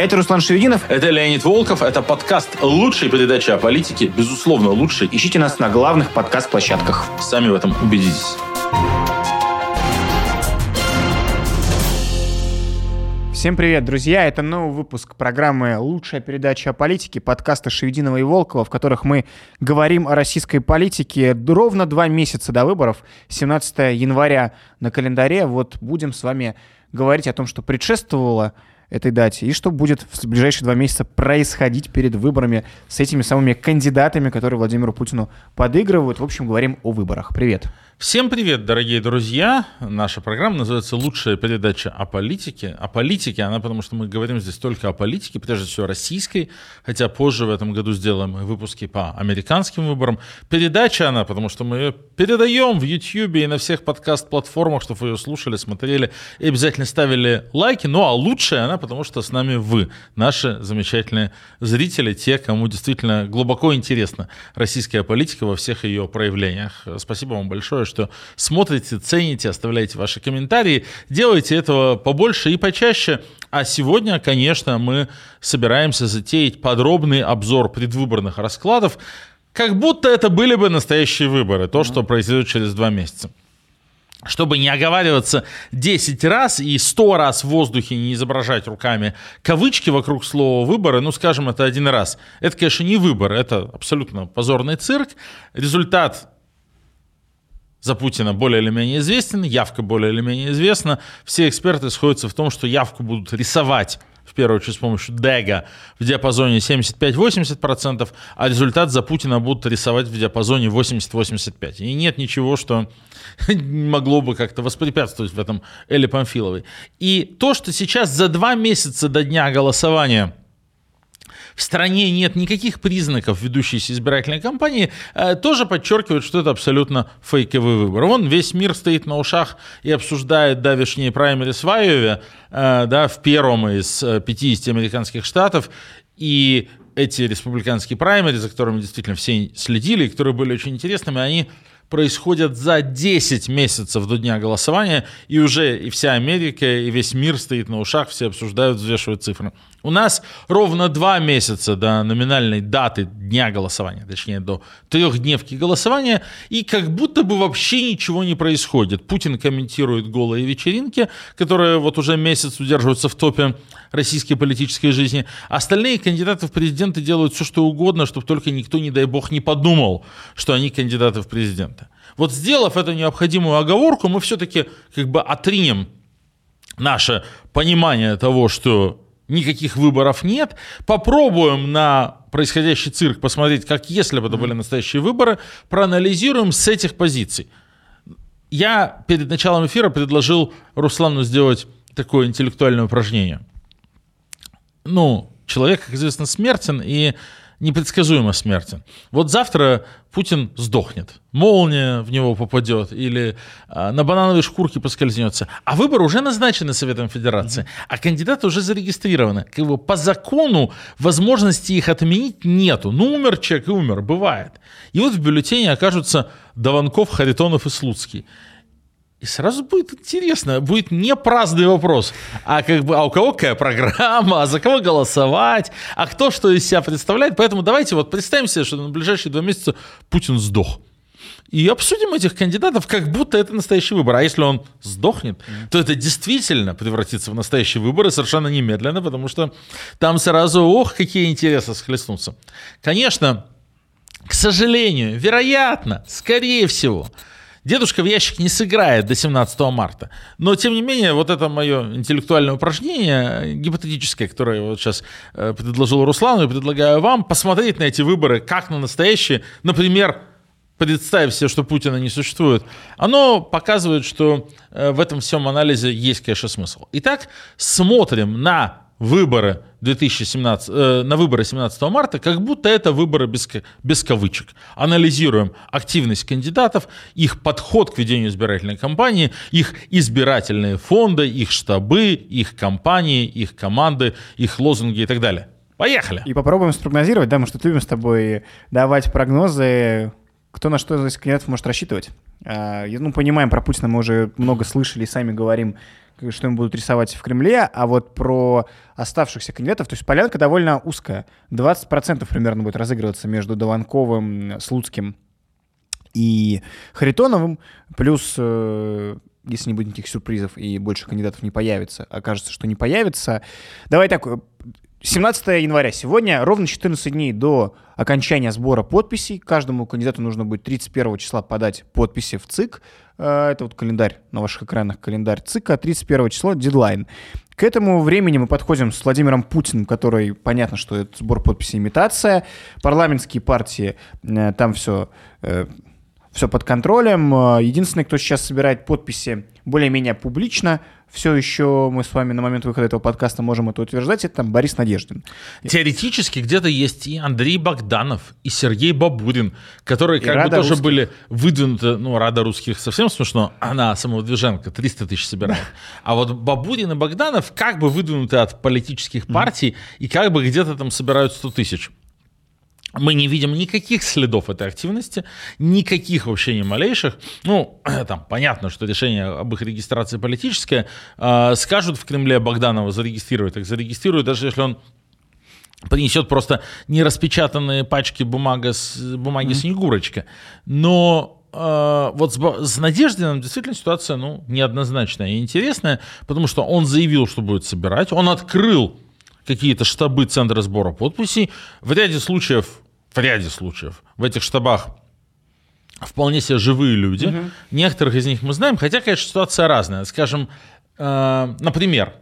Это Руслан Шевединов. Это Леонид Волков. Это подкаст лучшей передачи о политике. Безусловно, лучший. Ищите нас на главных подкаст-площадках. Сами в этом убедитесь. Всем привет, друзья! Это новый выпуск программы «Лучшая передача о политике», подкаста Шевединова и Волкова, в которых мы говорим о российской политике ровно два месяца до выборов, 17 января на календаре. Вот будем с вами говорить о том, что предшествовало этой дате, и что будет в ближайшие два месяца происходить перед выборами с этими самыми кандидатами, которые Владимиру Путину подыгрывают. В общем, говорим о выборах. Привет. Всем привет, дорогие друзья! Наша программа называется «Лучшая передача о политике». О политике, она потому что мы говорим здесь только о политике, прежде всего российской, хотя позже в этом году сделаем выпуски по американским выборам. Передача она, потому что мы ее передаем в YouTube и на всех подкаст-платформах, чтобы вы ее слушали, смотрели и обязательно ставили лайки. Ну а лучшая она, потому что с нами вы, наши замечательные зрители, те, кому действительно глубоко интересна российская политика во всех ее проявлениях. Спасибо вам большое, что смотрите, цените, оставляете ваши комментарии. Делайте этого побольше и почаще. А сегодня, конечно, мы собираемся затеять подробный обзор предвыборных раскладов, как будто это были бы настоящие выборы, то, что произойдет через два месяца чтобы не оговариваться 10 раз и 100 раз в воздухе не изображать руками кавычки вокруг слова «выборы», ну, скажем, это один раз. Это, конечно, не выбор, это абсолютно позорный цирк. Результат за Путина более или менее известен, явка более или менее известна. Все эксперты сходятся в том, что явку будут рисовать в первую очередь с помощью Дега в диапазоне 75-80%, а результат за Путина будут рисовать в диапазоне 80-85%. И нет ничего, что могло бы как-то воспрепятствовать в этом Элли Памфиловой. И то, что сейчас за два месяца до дня голосования – в стране нет никаких признаков ведущейся избирательной кампании, э, тоже подчеркивает, что это абсолютно фейковый выбор. Вон весь мир стоит на ушах и обсуждает давешние праймерис в Айове, э, да, в первом из 50 э, американских штатов, и эти республиканские праймери, за которыми действительно все следили, и которые были очень интересными, они происходят за 10 месяцев до дня голосования, и уже и вся Америка, и весь мир стоит на ушах, все обсуждают, взвешивают цифры. У нас ровно два месяца до номинальной даты дня голосования, точнее до трехдневки голосования, и как будто бы вообще ничего не происходит. Путин комментирует голые вечеринки, которые вот уже месяц удерживаются в топе российской политической жизни. Остальные кандидаты в президенты делают все, что угодно, чтобы только никто, не дай бог, не подумал, что они кандидаты в президенты. Вот сделав эту необходимую оговорку, мы все-таки как бы отринем наше понимание того, что никаких выборов нет. Попробуем на происходящий цирк посмотреть, как если бы это были настоящие выборы, проанализируем с этих позиций. Я перед началом эфира предложил Руслану сделать такое интеллектуальное упражнение. Ну, человек, как известно, смертен, и непредсказуемо смертен. Вот завтра Путин сдохнет, молния в него попадет или а, на банановой шкурке поскользнется. А выборы уже назначены Советом Федерации, а кандидаты уже зарегистрированы. Как бы по закону возможности их отменить нету. Ну, умер человек и умер, бывает. И вот в бюллетене окажутся Даванков, Харитонов и Слуцкий. И сразу будет интересно, будет не праздный вопрос, а как бы, а у кого какая программа, а за кого голосовать, а кто что из себя представляет. Поэтому давайте вот представим себе, что на ближайшие два месяца Путин сдох. И обсудим этих кандидатов, как будто это настоящий выбор. А если он сдохнет, то это действительно превратится в настоящий выбор и совершенно немедленно, потому что там сразу, ох, какие интересы схлестнутся. Конечно, к сожалению, вероятно, скорее всего, Дедушка в ящик не сыграет до 17 марта. Но, тем не менее, вот это мое интеллектуальное упражнение, гипотетическое, которое я вот сейчас э, предложил Руслану и предлагаю вам, посмотреть на эти выборы как на настоящие. Например, представив себе, что Путина не существует, оно показывает, что э, в этом всем анализе есть, конечно, смысл. Итак, смотрим на выборы 2017, э, на выборы 17 марта, как будто это выборы без, без кавычек. Анализируем активность кандидатов, их подход к ведению избирательной кампании, их избирательные фонды, их штабы, их компании, их команды, их лозунги и так далее. Поехали! И попробуем спрогнозировать, да, мы что любим с тобой давать прогнозы, кто на что из кандидатов может рассчитывать. А, ну, понимаем, про Путина мы уже много слышали и сами говорим, что им будут рисовать в Кремле, а вот про оставшихся кандидатов, то есть полянка довольно узкая. 20% примерно будет разыгрываться между Дованковым, Слуцким и Харитоновым, плюс э, если не будет никаких сюрпризов и больше кандидатов не появится, окажется, что не появится. Давай так, 17 января сегодня, ровно 14 дней до окончания сбора подписей. Каждому кандидату нужно будет 31 числа подать подписи в ЦИК. Э, это вот календарь на ваших экранах, календарь ЦИКа. 31 число дедлайн. К этому времени мы подходим с Владимиром Путиным, который, понятно, что это сбор подписей имитация. Парламентские партии, э, там все э, все под контролем. Единственный, кто сейчас собирает подписи более-менее публично, все еще мы с вами на момент выхода этого подкаста можем это утверждать, это там Борис Надеждин. Теоретически где-то есть и Андрей Богданов, и Сергей Бабурин, которые и как Рада бы тоже русских. были выдвинуты, ну, Рада русских совсем смешно, она самовыдвиженка, 300 тысяч собирает. А вот Бабурин и Богданов как бы выдвинуты от политических партий, и как бы где-то там собирают 100 тысяч мы не видим никаких следов этой активности, никаких вообще ни малейших. Ну, там понятно, что решение об их регистрации политическое. Э, скажут в Кремле Богданова зарегистрировать, так зарегистрируют, даже если он принесет просто нераспечатанные пачки бумага с, бумаги mm-hmm. Снегурочка. Но э, вот с, с Надеждиным действительно ситуация ну, неоднозначная и интересная, потому что он заявил, что будет собирать, он открыл какие-то штабы Центра сбора подписей. В ряде случаев, в ряде случаев, в этих штабах вполне себе живые люди. Угу. Некоторых из них мы знаем, хотя, конечно, ситуация разная. Скажем, э, например,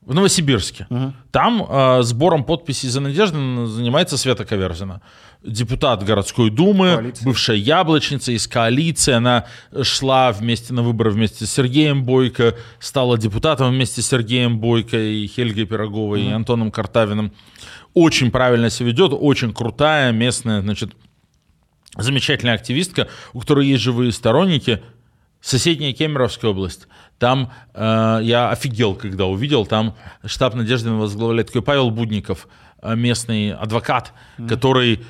в Новосибирске. Угу. Там э, сбором подписей за Надежду занимается Света Коверзина. Депутат городской думы, коалиция. бывшая яблочница из коалиции. Она шла вместе на выборы вместе с Сергеем Бойко, стала депутатом вместе с Сергеем Бойко и Хельгой Пироговой угу. и Антоном Картавиным. Очень правильно себя ведет, очень крутая местная, значит, замечательная активистка, у которой есть живые сторонники. Соседняя Кемеровская область. Там э, я офигел, когда увидел, там штаб Надежды возглавляет такой Павел Будников, э, местный адвокат, mm-hmm. который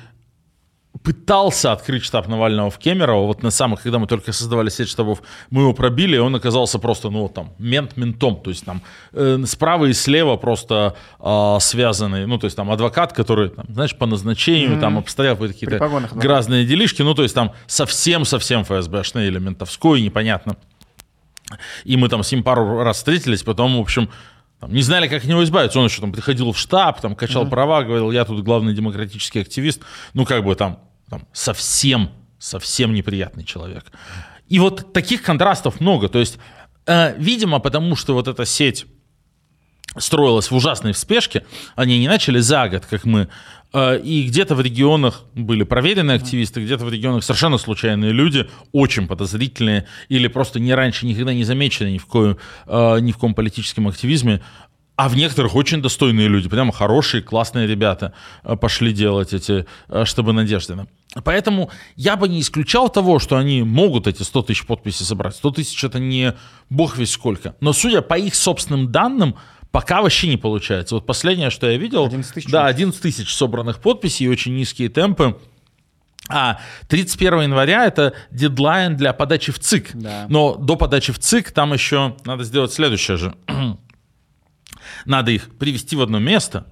пытался открыть штаб Навального в Кемерово, вот на самых, когда мы только создавали сеть штабов, мы его пробили, и он оказался просто, ну, там, мент ментом, то есть там э, справа и слева просто э, связанный, ну, то есть там адвокат, который, там, знаешь, по назначению, mm-hmm. там, обстоят какие-то грязные делишки, ну, то есть там совсем-совсем ФСБшный или ментовской, непонятно. И мы там с ним пару раз встретились, потом, в общем, там, не знали, как от него избавиться. Он еще там приходил в штаб, там качал mm-hmm. права, говорил, я тут главный демократический активист. Ну, как бы там, там совсем, совсем неприятный человек. И вот таких контрастов много. То есть, э, видимо, потому что вот эта сеть строилась в ужасной спешке, они не начали за год, как мы и где-то в регионах были проверенные активисты, где-то в регионах совершенно случайные люди, очень подозрительные или просто не раньше никогда не замечены ни в коем, э, ни в ком политическом активизме. А в некоторых очень достойные люди, прямо хорошие, классные ребята э, пошли делать эти штабы Надеждина. Поэтому я бы не исключал того, что они могут эти 100 тысяч подписей собрать. 100 тысяч это не бог весь сколько. Но судя по их собственным данным, Пока вообще не получается. Вот последнее, что я видел, 11 тысяч. да, 11 тысяч собранных подписей очень низкие темпы. А 31 января это дедлайн для подачи в ЦИК. Да. Но до подачи в ЦИК там еще надо сделать следующее же. надо их привести в одно место,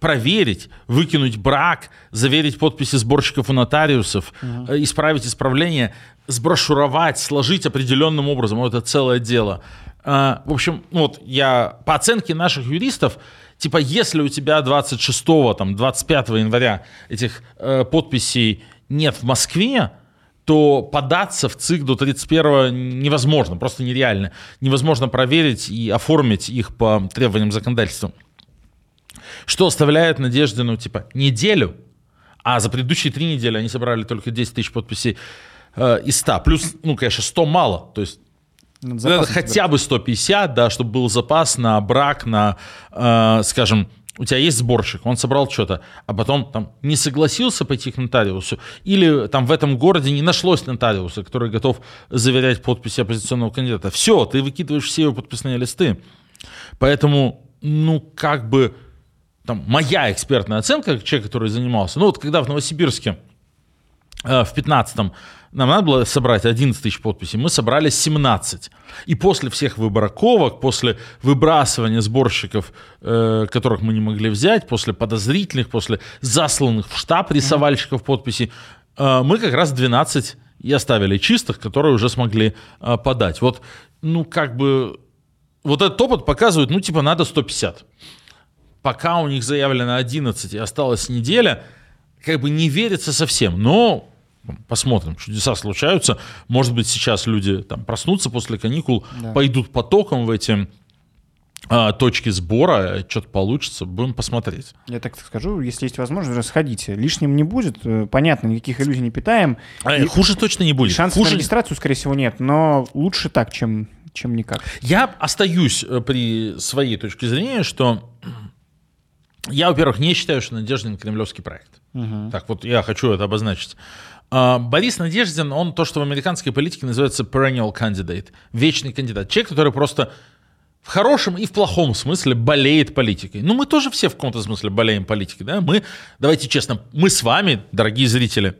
проверить, выкинуть брак, заверить подписи сборщиков и нотариусов, угу. исправить исправление, сброшуровать, сложить определенным образом. Вот это целое дело. А, в общем, ну вот я по оценке наших юристов, типа, если у тебя 26, там, 25 января этих э, подписей нет в Москве, то податься в ЦИК до 31 невозможно, просто нереально. Невозможно проверить и оформить их по требованиям законодательства. Что оставляет надежды, ну, типа, неделю, а за предыдущие три недели они собрали только 10 тысяч подписей э, из 100. Плюс, ну, конечно, 100 мало, то есть Запас хотя бы 150, да, чтобы был запас на брак, на, э, скажем, у тебя есть сборщик, он собрал что-то, а потом там не согласился пойти к нотариусу, или там в этом городе не нашлось нотариуса, который готов заверять подписи оппозиционного кандидата. Все, ты выкидываешь все его подписные листы. Поэтому, ну, как бы, там, моя экспертная оценка, человек, который занимался, ну, вот когда в Новосибирске э, в 15-м нам надо было собрать 11 тысяч подписей, мы собрали 17. И после всех выбраковок, после выбрасывания сборщиков, э, которых мы не могли взять, после подозрительных, после засланных в штаб рисовальщиков подписей, э, мы как раз 12 и оставили чистых, которые уже смогли э, подать. Вот, ну, как бы, вот этот опыт показывает, ну, типа, надо 150. Пока у них заявлено 11 и осталась неделя, как бы не верится совсем. Но Посмотрим, чудеса случаются. Может быть, сейчас люди там проснутся после каникул, да. пойдут потоком в эти а, точки сбора, что-то получится, будем посмотреть. Я так скажу, если есть возможность, сходите. Лишним не будет, э, понятно, никаких иллюзий не питаем. А, и хуже точно не будет. Шансов хуже... на регистрацию, скорее всего, нет, но лучше так, чем, чем никак. Я остаюсь э, при своей точке зрения, что я, во-первых, не считаю, что Надеждин кремлевский проект. Угу. Так вот, я хочу это обозначить. А, Борис Надеждин, он то, что в американской политике называется perennial candidate, вечный кандидат. Человек, который просто в хорошем и в плохом смысле болеет политикой. Ну, мы тоже все в каком-то смысле болеем политикой, да? Мы, давайте честно, мы с вами, дорогие зрители,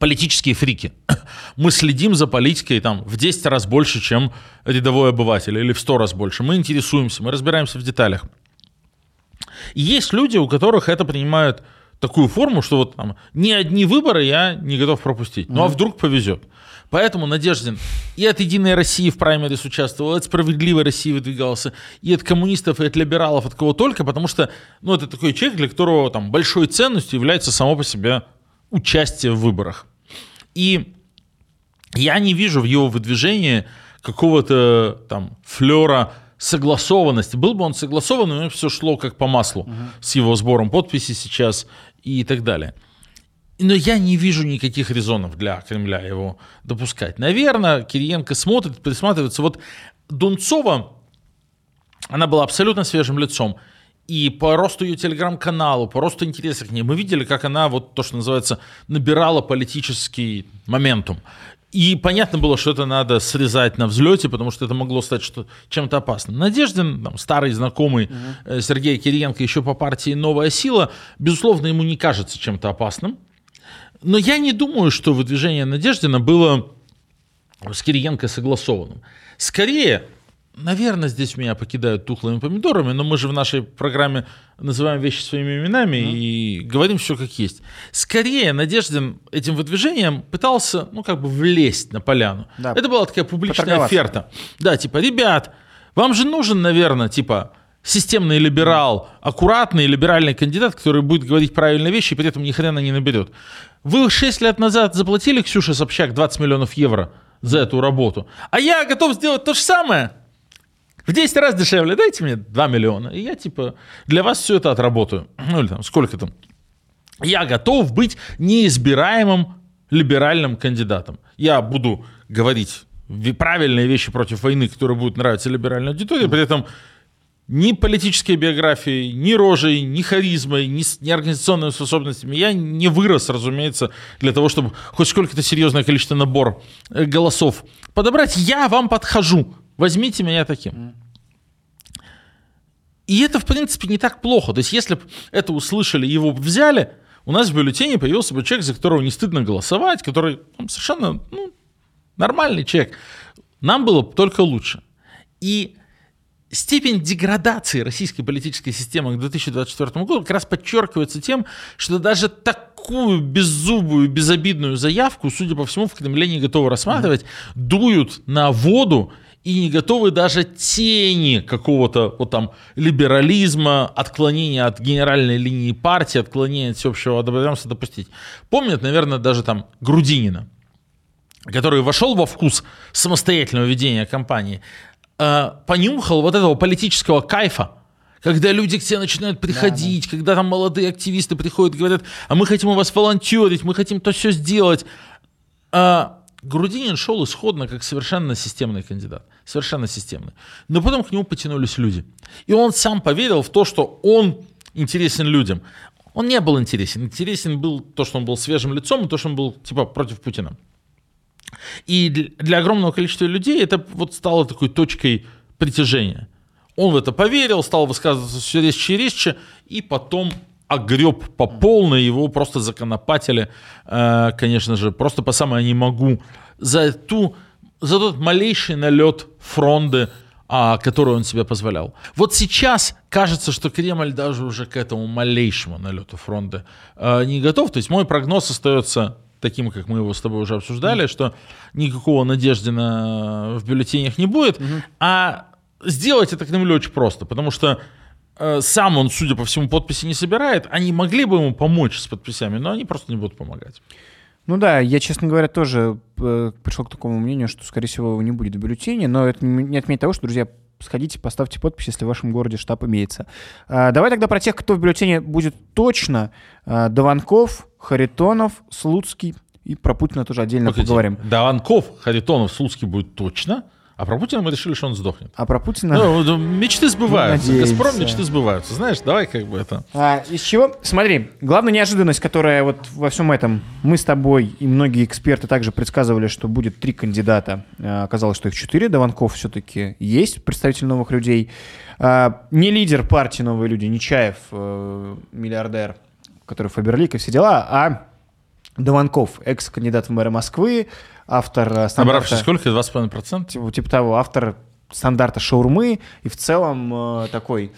политические фрики. Мы следим за политикой там в 10 раз больше, чем рядовой обыватель, или в 100 раз больше. Мы интересуемся, мы разбираемся в деталях. И есть люди, у которых это принимают такую форму, что вот там ни одни выборы я не готов пропустить. Ну а вдруг повезет. Поэтому Надеждин и от «Единой России» в праймерис участвовал, и от «Справедливой России» выдвигался, и от коммунистов, и от либералов, от кого только, потому что ну, это такой человек, для которого там, большой ценностью является само по себе участие в выборах. И я не вижу в его выдвижении какого-то там флера согласованности. Был бы он согласован, у него все шло как по маслу угу. с его сбором подписей сейчас и так далее. Но я не вижу никаких резонов для Кремля его допускать. Наверное, Кириенко смотрит, присматривается. Вот Дунцова, она была абсолютно свежим лицом. И по росту ее телеграм-каналу, по росту интереса к ней, мы видели, как она, вот то, что называется, набирала политический моментум. И понятно было, что это надо срезать на взлете, потому что это могло стать что чем-то опасным. Надеждин, там, старый знакомый угу. Сергея Кириенко еще по партии «Новая сила», безусловно, ему не кажется чем-то опасным. Но я не думаю, что выдвижение Надеждина было с Кириенко согласованным. Скорее, Наверное, здесь меня покидают тухлыми помидорами, но мы же в нашей программе называем вещи своими именами mm-hmm. и говорим все как есть. Скорее, Надеждин этим выдвижением пытался, ну, как бы влезть на поляну. Да. Это была такая публичная оферта. Да, типа, ребят, вам же нужен, наверное, типа, системный либерал, аккуратный либеральный кандидат, который будет говорить правильные вещи и при этом ни хрена не наберет. Вы 6 лет назад заплатили Ксюше Собчак 20 миллионов евро за эту работу, а я готов сделать то же самое – в 10 раз дешевле, дайте мне 2 миллиона, и я типа для вас все это отработаю. Ну или там сколько там. Я готов быть неизбираемым либеральным кандидатом. Я буду говорить правильные вещи против войны, которые будут нравиться либеральной аудитории, при этом ни политической биографией, ни рожей, ни харизмой, ни, ни организационными способностями. Я не вырос, разумеется, для того, чтобы хоть сколько-то серьезное количество набор э, голосов подобрать. Я вам подхожу. Возьмите меня таким. И это, в принципе, не так плохо. То есть, если бы это услышали, его взяли, у нас в бюллетене появился бы человек, за которого не стыдно голосовать, который ну, совершенно ну, нормальный человек. Нам было бы только лучше. И степень деградации российской политической системы к 2024 году как раз подчеркивается тем, что даже такую беззубую, безобидную заявку, судя по всему, в Кремле не готовы рассматривать, mm-hmm. дуют на воду и не готовы даже тени какого-то вот там либерализма, отклонения от генеральной линии партии, отклонения от всеобщего одобряемся допустить. Помнят, наверное, даже там Грудинина, который вошел во вкус самостоятельного ведения кампании, э, понюхал вот этого политического кайфа, когда люди к тебе начинают приходить, да, да. когда там молодые активисты приходят и говорят, а мы хотим у вас волонтерить, мы хотим то все сделать. А Грудинин шел исходно как совершенно системный кандидат. Совершенно системный. Но потом к нему потянулись люди. И он сам поверил в то, что он интересен людям. Он не был интересен. Интересен был то, что он был свежим лицом, и то, что он был типа против Путина. И для огромного количества людей это вот стало такой точкой притяжения. Он в это поверил, стал высказываться все резче и резче, и потом огреб по полной, его просто законопатили, э, конечно же, просто по самое не могу, за, ту, за тот малейший налет фронды, а, которую он себе позволял. Вот сейчас кажется, что Кремль даже уже к этому малейшему налету фронды э, не готов. То есть мой прогноз остается таким, как мы его с тобой уже обсуждали, что никакого надежды на, в бюллетенях не будет, угу. а сделать это Кремлю очень просто, потому что э, сам он, судя по всему, подписи не собирает, они могли бы ему помочь с подписями, но они просто не будут помогать. Ну да, я, честно говоря, тоже э, пришел к такому мнению, что, скорее всего, его не будет в бюллетене, но это не отменяет того, что, друзья, сходите, поставьте подпись, если в вашем городе штаб имеется. А, давай тогда про тех, кто в бюллетене будет точно. А, Дованков, Харитонов, Слуцкий и про Путина тоже отдельно Погодите, поговорим. Дованков, Харитонов, Слуцкий будет точно. А про Путина мы решили, что он сдохнет. А про Путина... Ну, мечты сбываются. Ну, Газпром мечты сбываются. Знаешь, давай как бы это... А, из чего? Смотри, главная неожиданность, которая вот во всем этом... Мы с тобой и многие эксперты также предсказывали, что будет три кандидата. А, оказалось, что их четыре. Дованков все-таки есть, представитель новых людей. А, не лидер партии «Новые люди», Нечаев, э, миллиардер, который Фаберлик и все дела, а Дованков, экс-кандидат в мэра Москвы, автор э, стандарта... Набравший сколько? 2,5%? Типа, типа того, автор стандарта шаурмы и в целом э, такой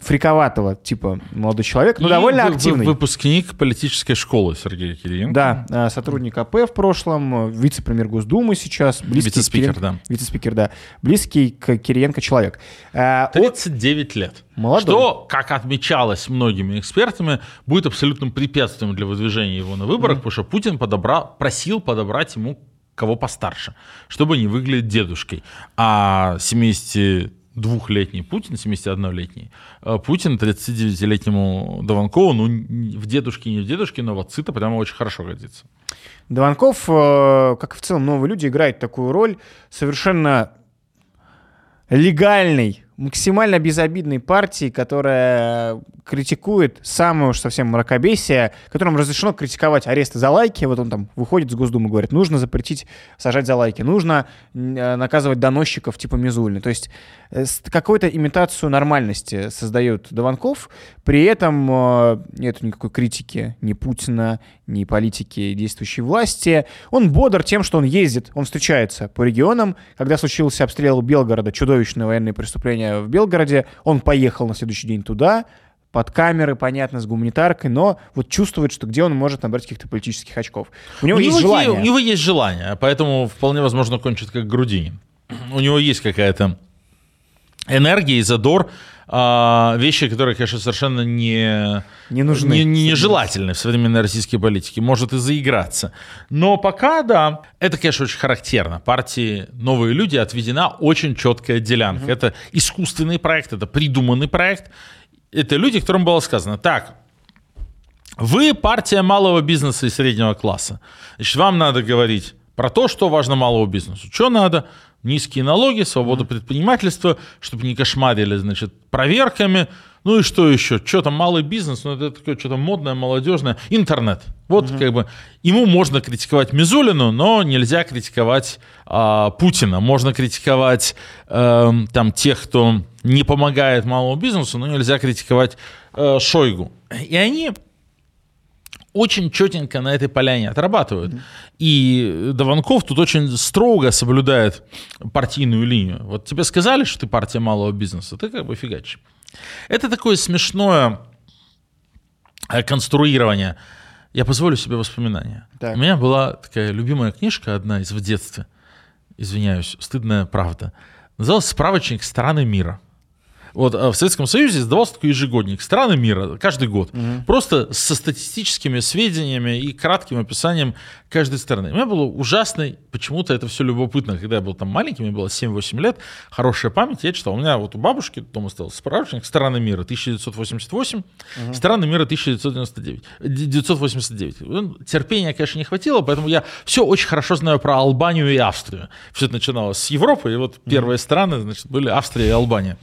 фриковатого типа молодой человек, но и довольно вы, активный. Выпускник политической школы Сергей Кириенко. Да, э, сотрудник АП в прошлом, э, вице-премьер Госдумы сейчас. Вице-спикер, Кирен... да. Вице-спикер, да. Близкий к Кириенко человек. 39 лет. Молодой. Что, как отмечалось многими экспертами, будет абсолютным препятствием для выдвижения его на выборах, mm-hmm. потому что Путин подобрал, просил подобрать ему кого постарше, чтобы не выглядеть дедушкой. А 72-летний Путин, 71-летний, э, Путин 39-летнему Дованкову, ну, в дедушке, не в дедушке, но в отцы-то прямо очень хорошо годится. Дованков, э, как и в целом новые люди, играет такую роль совершенно легальной максимально безобидной партии, которая критикует самое уж совсем мракобесие, которым разрешено критиковать аресты за лайки. Вот он там выходит с Госдумы и говорит, нужно запретить сажать за лайки, нужно э, наказывать доносчиков типа Мизульны. То есть э, какую-то имитацию нормальности создает Дованков, при этом э, нет никакой критики ни Путина, ни политики действующей власти. Он бодр тем, что он ездит, он встречается по регионам. Когда случился обстрел Белгорода, чудовищное военное преступление в Белгороде, он поехал на следующий день туда, под камеры, понятно, с гуманитаркой, но вот чувствует, что где он может набрать каких-то политических очков. У него у есть него желание. у него есть желание, поэтому вполне возможно кончит как Грудинин. У него есть какая-то энергия и задор, а, вещи, которые, конечно, совершенно не, не нужны. Не, не нежелательны в современной российской политике. Может и заиграться. Но пока, да, это, конечно, очень характерно. Партии «Новые люди» отведена очень четкая делянка. Угу. Это искусственный проект, это придуманный проект. Это люди, которым было сказано, так, вы партия малого бизнеса и среднего класса. Значит, вам надо говорить про то, что важно малому бизнесу. Что надо? Низкие налоги, свобода предпринимательства, чтобы не кошмарили, значит, проверками. Ну и что еще? Что там малый бизнес? Ну это такое что-то модное, молодежное. Интернет. Вот угу. как бы ему можно критиковать Мизулину, но нельзя критиковать а, Путина. Можно критиковать а, там тех, кто не помогает малому бизнесу, но нельзя критиковать а, Шойгу. И они очень четенько на этой поляне отрабатывают. Mm-hmm. И Дованков тут очень строго соблюдает партийную линию. Вот тебе сказали, что ты партия малого бизнеса, ты как бы фигачишь. Это такое смешное э, конструирование. Я позволю себе воспоминания. Так. У меня была такая любимая книжка одна из в детстве. Извиняюсь, стыдная правда. Называлась «Справочник страны мира». Вот а в Советском Союзе издавался такой ежегодник «Страны мира» каждый год. Угу. Просто со статистическими сведениями и кратким описанием каждой страны. У меня было ужасно, почему-то это все любопытно. Когда я был там маленьким, мне было 7-8 лет, хорошая память, я читал. У меня вот у бабушки дома стоял справочник «Страны мира» 1988, угу. «Страны мира» 1999, 1989. Терпения, конечно, не хватило, поэтому я все очень хорошо знаю про Албанию и Австрию. Все это начиналось с Европы, и вот первые страны, значит, были Австрия и Албания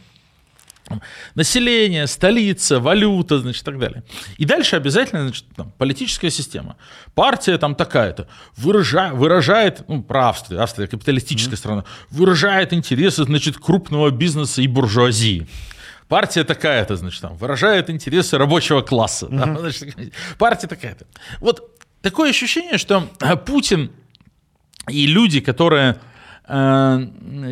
население, столица, валюта, значит, и так далее. И дальше обязательно, значит, там, политическая система. Партия там такая-то выражает, выражает ну, про Австрию, Австрия капиталистическая mm-hmm. страна, выражает интересы, значит, крупного бизнеса и буржуазии. партия такая-то, значит, там, выражает интересы рабочего класса. Uh-huh. Да, значит, партия такая-то. Вот такое ощущение, что э, Путин и люди, которые э,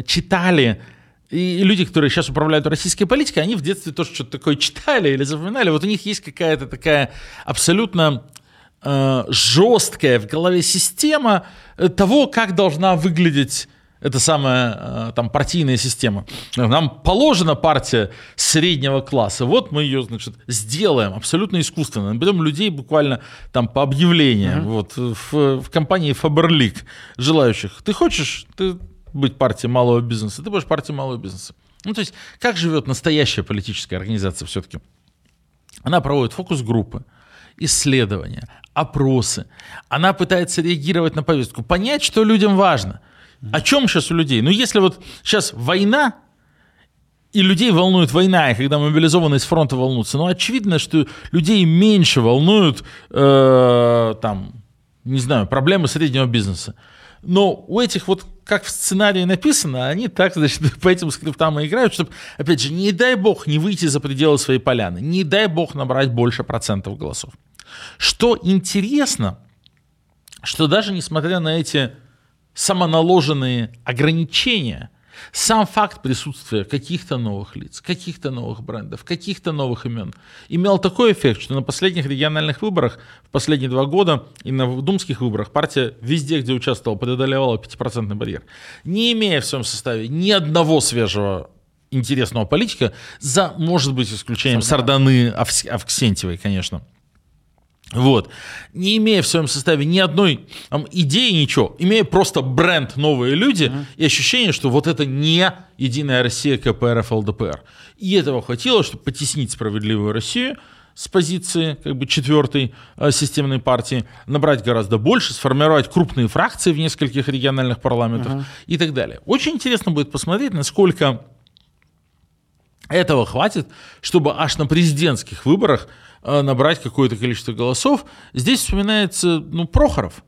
читали и люди, которые сейчас управляют российской политикой, они в детстве тоже что-то такое читали или запоминали. Вот у них есть какая-то такая абсолютно э, жесткая в голове система э, того, как должна выглядеть эта самая э, там партийная система. Нам положена партия среднего класса. Вот мы ее, значит, сделаем абсолютно искусственно. Наберем людей буквально там по объявлениям. Uh-huh. Вот в, в компании Faberlic желающих. Ты хочешь, ты быть партией малого бизнеса, ты будешь партией малого бизнеса. Ну, то есть, как живет настоящая политическая организация все-таки? Она проводит фокус-группы, исследования, опросы. Она пытается реагировать на повестку, понять, что людям важно. О чем сейчас у людей? Ну, если вот сейчас война, и людей волнует война, и когда мобилизованные с фронта волнуются, ну, очевидно, что людей меньше волнуют, э, там, не знаю, проблемы среднего бизнеса. Но у этих вот, как в сценарии написано, они так, значит, по этим скриптам и играют, чтобы, опять же, не дай бог не выйти за пределы своей поляны, не дай бог набрать больше процентов голосов. Что интересно, что даже несмотря на эти самоналоженные ограничения – сам факт присутствия каких-то новых лиц, каких-то новых брендов, каких-то новых имен имел такой эффект, что на последних региональных выборах, в последние два года и на думских выборах партия везде, где участвовала, преодолевала 5% барьер. Не имея в своем составе ни одного свежего интересного политика, за, может быть, исключением Сарданы Авксентьевой, конечно – вот. Не имея в своем составе ни одной там, идеи, ничего, имея просто бренд «Новые люди» mm-hmm. и ощущение, что вот это не «Единая Россия», КПРФ, ЛДПР. И этого хватило, чтобы потеснить «Справедливую Россию», с позиции как бы четвертой э, системной партии, набрать гораздо больше, сформировать крупные фракции в нескольких региональных парламентах uh-huh. и так далее. Очень интересно будет посмотреть, насколько этого хватит, чтобы аж на президентских выборах набрать какое-то количество голосов. Здесь вспоминается ну, Прохоров,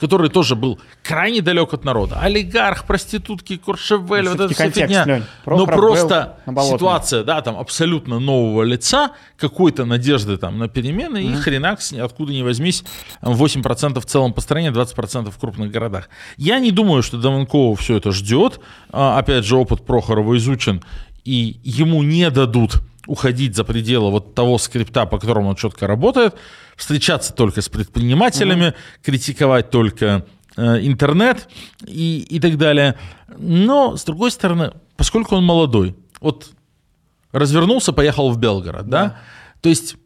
который тоже был крайне далек от народа. Олигарх, проститутки, Куршевель, ну, вот эта вся фигня. Лень, Но просто ситуация, да, там абсолютно нового лица, какой-то надежды там на перемены, mm-hmm. и хренак, откуда ни возьмись, 8% в целом по стране, 20% в крупных городах. Я не думаю, что Даванкова все это ждет. А, опять же, опыт Прохорова изучен, и ему не дадут уходить за пределы вот того скрипта, по которому он четко работает, встречаться только с предпринимателями, mm-hmm. критиковать только э, интернет и, и так далее. Но, с другой стороны, поскольку он молодой, вот развернулся, поехал в Белгород, да, да? то есть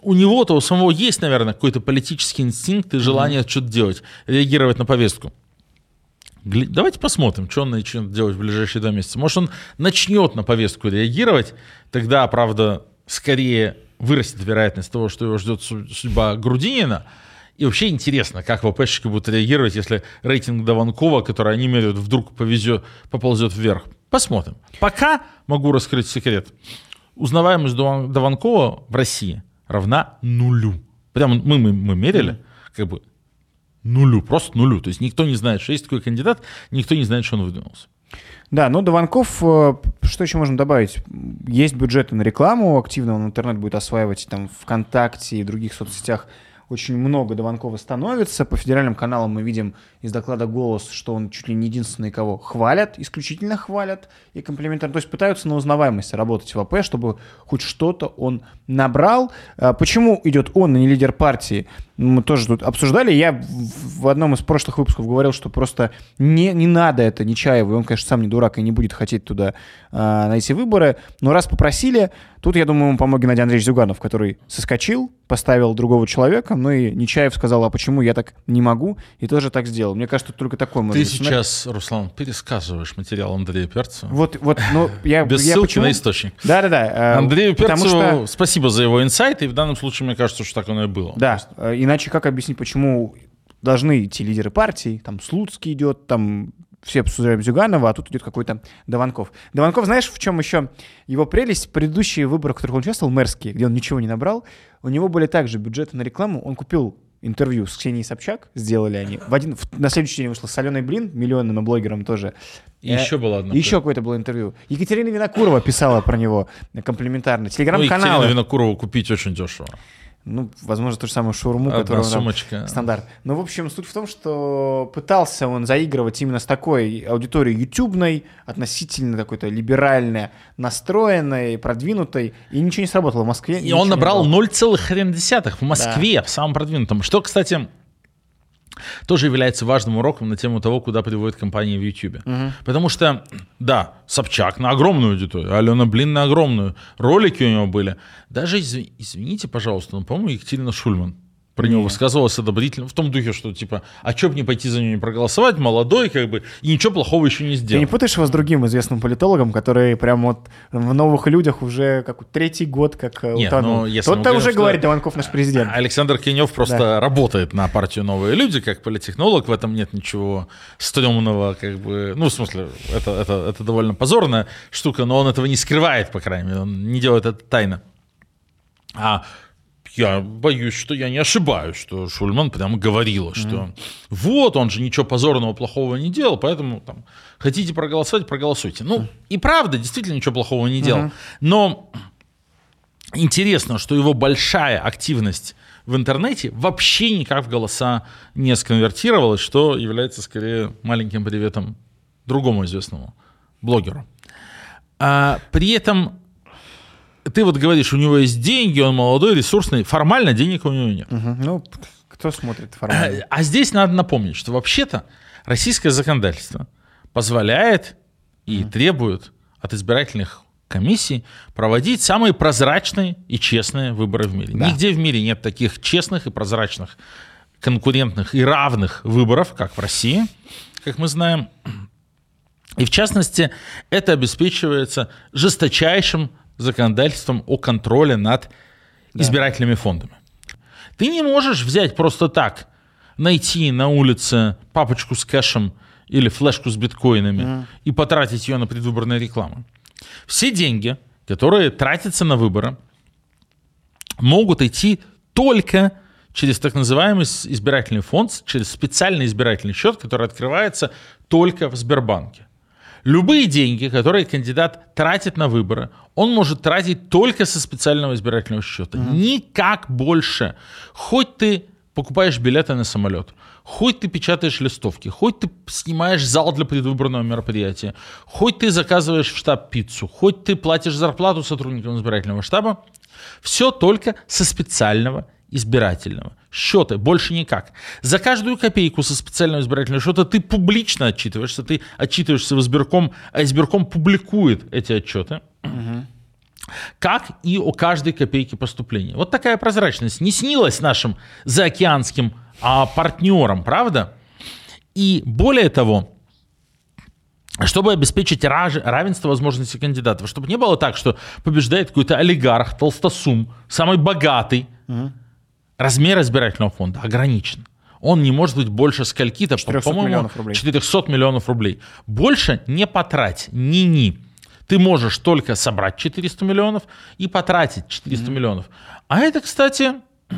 у него-то у самого есть, наверное, какой-то политический инстинкт и желание mm-hmm. что-то делать, реагировать на повестку. Давайте посмотрим, что он начнет делать в ближайшие два месяца. Может, он начнет на повестку реагировать, тогда, правда, скорее вырастет вероятность того, что его ждет судьба Грудинина. И вообще интересно, как ВПшники будут реагировать, если рейтинг Даванкова, который они меряют, вдруг повезет, поползет вверх. Посмотрим. Пока могу раскрыть секрет. Узнаваемость Даванкова в России равна нулю. Прямо мы, мы, мы мерили, как бы нулю, просто нулю. То есть никто не знает, что есть такой кандидат, никто не знает, что он выдвинулся. Да, ну Дованков, э, что еще можно добавить? Есть бюджеты на рекламу, активно он интернет будет осваивать там ВКонтакте и других соцсетях очень много Дованкова становится. По федеральным каналам мы видим из доклада «Голос», что он чуть ли не единственный, кого хвалят, исключительно хвалят и комплиментарно. То есть пытаются на узнаваемость работать в АП, чтобы хоть что-то он набрал. А почему идет он, а не лидер партии? Мы тоже тут обсуждали. Я в одном из прошлых выпусков говорил, что просто не, не надо это Нечаеву. Он, конечно, сам не дурак и не будет хотеть туда а, на эти выборы. Но раз попросили, тут, я думаю, ему помог Геннадий Андреевич Зюганов, который соскочил, поставил другого человека, ну и Нечаев сказал, а почему я так не могу, и тоже так сделал. Мне кажется, только такой можно Ты сейчас, Руслан, пересказываешь материал Андрея Перцева. Вот, вот, ну, я... Без я ссылки почему... на источник. Да-да-да. Э, Андрею Перцеву что... спасибо за его инсайт, и в данном случае, мне кажется, что так оно и было. Да, просто. Э, иначе как объяснить, почему должны идти лидеры партий, там Слуцкий идет, там все обсуждаем Зюганова, а тут идет какой-то Даванков. Даванков, знаешь, в чем еще его прелесть? Предыдущие выборы, в которых он участвовал, мэрские, где он ничего не набрал, у него были также бюджеты на рекламу, он купил интервью с Ксенией Собчак сделали они. В один, в, на следующий день вышло с Аленой Блин, миллионным блогером тоже. И э, еще было одно. Еще какое-то было интервью. Екатерина Винокурова писала про него комплиментарно. Телеграм-каналы. Ну, Екатерину Винокурову купить очень дешево. Ну, возможно, то же самое шаурму, Одна сумочка. стандарт. Но, в общем, суть в том, что пытался он заигрывать именно с такой аудиторией ютубной, относительно какой-то либеральной, настроенной, продвинутой, и ничего не сработало в Москве. И он набрал 0,1 в Москве, да. в самом продвинутом. Что, кстати, тоже является важным уроком на тему того, куда приводит компания в YouTube. Угу. Потому что, да, Собчак на огромную аудиторию, Алена Блин на огромную, ролики у него были. Даже, извините, пожалуйста, ну, по-моему, Екатерина Шульман про него высказывалась одобрительно, в том духе, что типа, а чё бы не пойти за него не проголосовать, молодой, как бы, и ничего плохого еще не сделал. Ты не путаешь его с другим известным политологом, который прям вот в новых людях уже как третий год как э, Нет, утонул. Ну, Тот-то уже говорит, Иванков наш президент. Александр Кенев просто да. работает на партию «Новые люди», как политехнолог, в этом нет ничего стрёмного, как бы, ну, в смысле, это, это, это довольно позорная штука, но он этого не скрывает, по крайней мере, он не делает это тайно. А я боюсь, что я не ошибаюсь, что Шульман прямо говорила, что mm-hmm. вот, он же ничего позорного, плохого не делал, поэтому там, хотите проголосовать, проголосуйте. Ну, mm-hmm. и правда, действительно ничего плохого не делал. Mm-hmm. Но интересно, что его большая активность в интернете вообще никак в голоса не сконвертировалась, что является скорее маленьким приветом другому известному блогеру. А, при этом ты вот говоришь, у него есть деньги, он молодой, ресурсный. Формально денег у него нет. Угу. Ну, кто смотрит формально? А, а здесь надо напомнить, что вообще-то российское законодательство позволяет и угу. требует от избирательных комиссий проводить самые прозрачные и честные выборы в мире. Да. Нигде в мире нет таких честных и прозрачных, конкурентных и равных выборов, как в России, как мы знаем. И в частности, это обеспечивается жесточайшим законодательством о контроле над да. избирательными фондами. Ты не можешь взять просто так, найти на улице папочку с кэшем или флешку с биткоинами mm. и потратить ее на предвыборную рекламу. Все деньги, которые тратятся на выборы, могут идти только через так называемый избирательный фонд, через специальный избирательный счет, который открывается только в Сбербанке. Любые деньги, которые кандидат тратит на выборы, он может тратить только со специального избирательного счета. Mm-hmm. Никак больше. Хоть ты покупаешь билеты на самолет, хоть ты печатаешь листовки, хоть ты снимаешь зал для предвыборного мероприятия, хоть ты заказываешь в штаб пиццу, хоть ты платишь зарплату сотрудникам избирательного штаба, все только со специального избирательного счета, больше никак. За каждую копейку со специального избирательного счета ты публично отчитываешься, ты отчитываешься в избирком, а избирком публикует эти отчеты. Как и о каждой копейке поступления. Вот такая прозрачность не снилась нашим заокеанским а, партнерам, правда? И более того, чтобы обеспечить равенство возможностей кандидатов, чтобы не было так, что побеждает какой-то олигарх, толстосум, самый богатый, угу размер избирательного фонда ограничен. Он не может быть больше скольки-то, по-моему, миллионов рублей. 400 миллионов рублей. Больше не потрать, ни-ни. Ты можешь только собрать 400 миллионов и потратить 400 mm-hmm. миллионов. А это, кстати,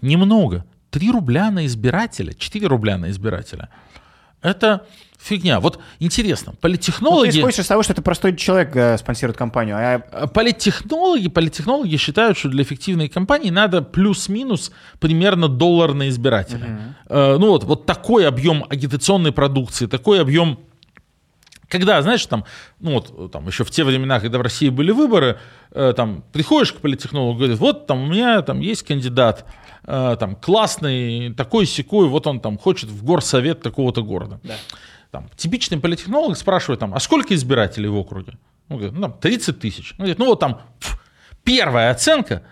немного. 3 рубля на избирателя, 4 рубля на избирателя. Это фигня. Вот интересно, политтехнологи... Ну, ты исходишь из того, что это простой человек э, спонсирует компанию. А... Э, политтехнологи, политтехнологи считают, что для эффективной компании надо плюс-минус примерно доллар на избирателя. Угу. Э, ну вот, вот такой объем агитационной продукции, такой объем когда, знаешь, там, ну вот, там, еще в те времена, когда в России были выборы, э, там, приходишь к политтехнологу, говорит, вот там у меня там есть кандидат, э, там, классный, такой секой, вот он там хочет в горсовет такого-то города. Да там, типичный политтехнолог спрашивает, там, а сколько избирателей в округе? Он говорит, ну, там, 30 тысяч. Он говорит, ну, вот там пф, первая оценка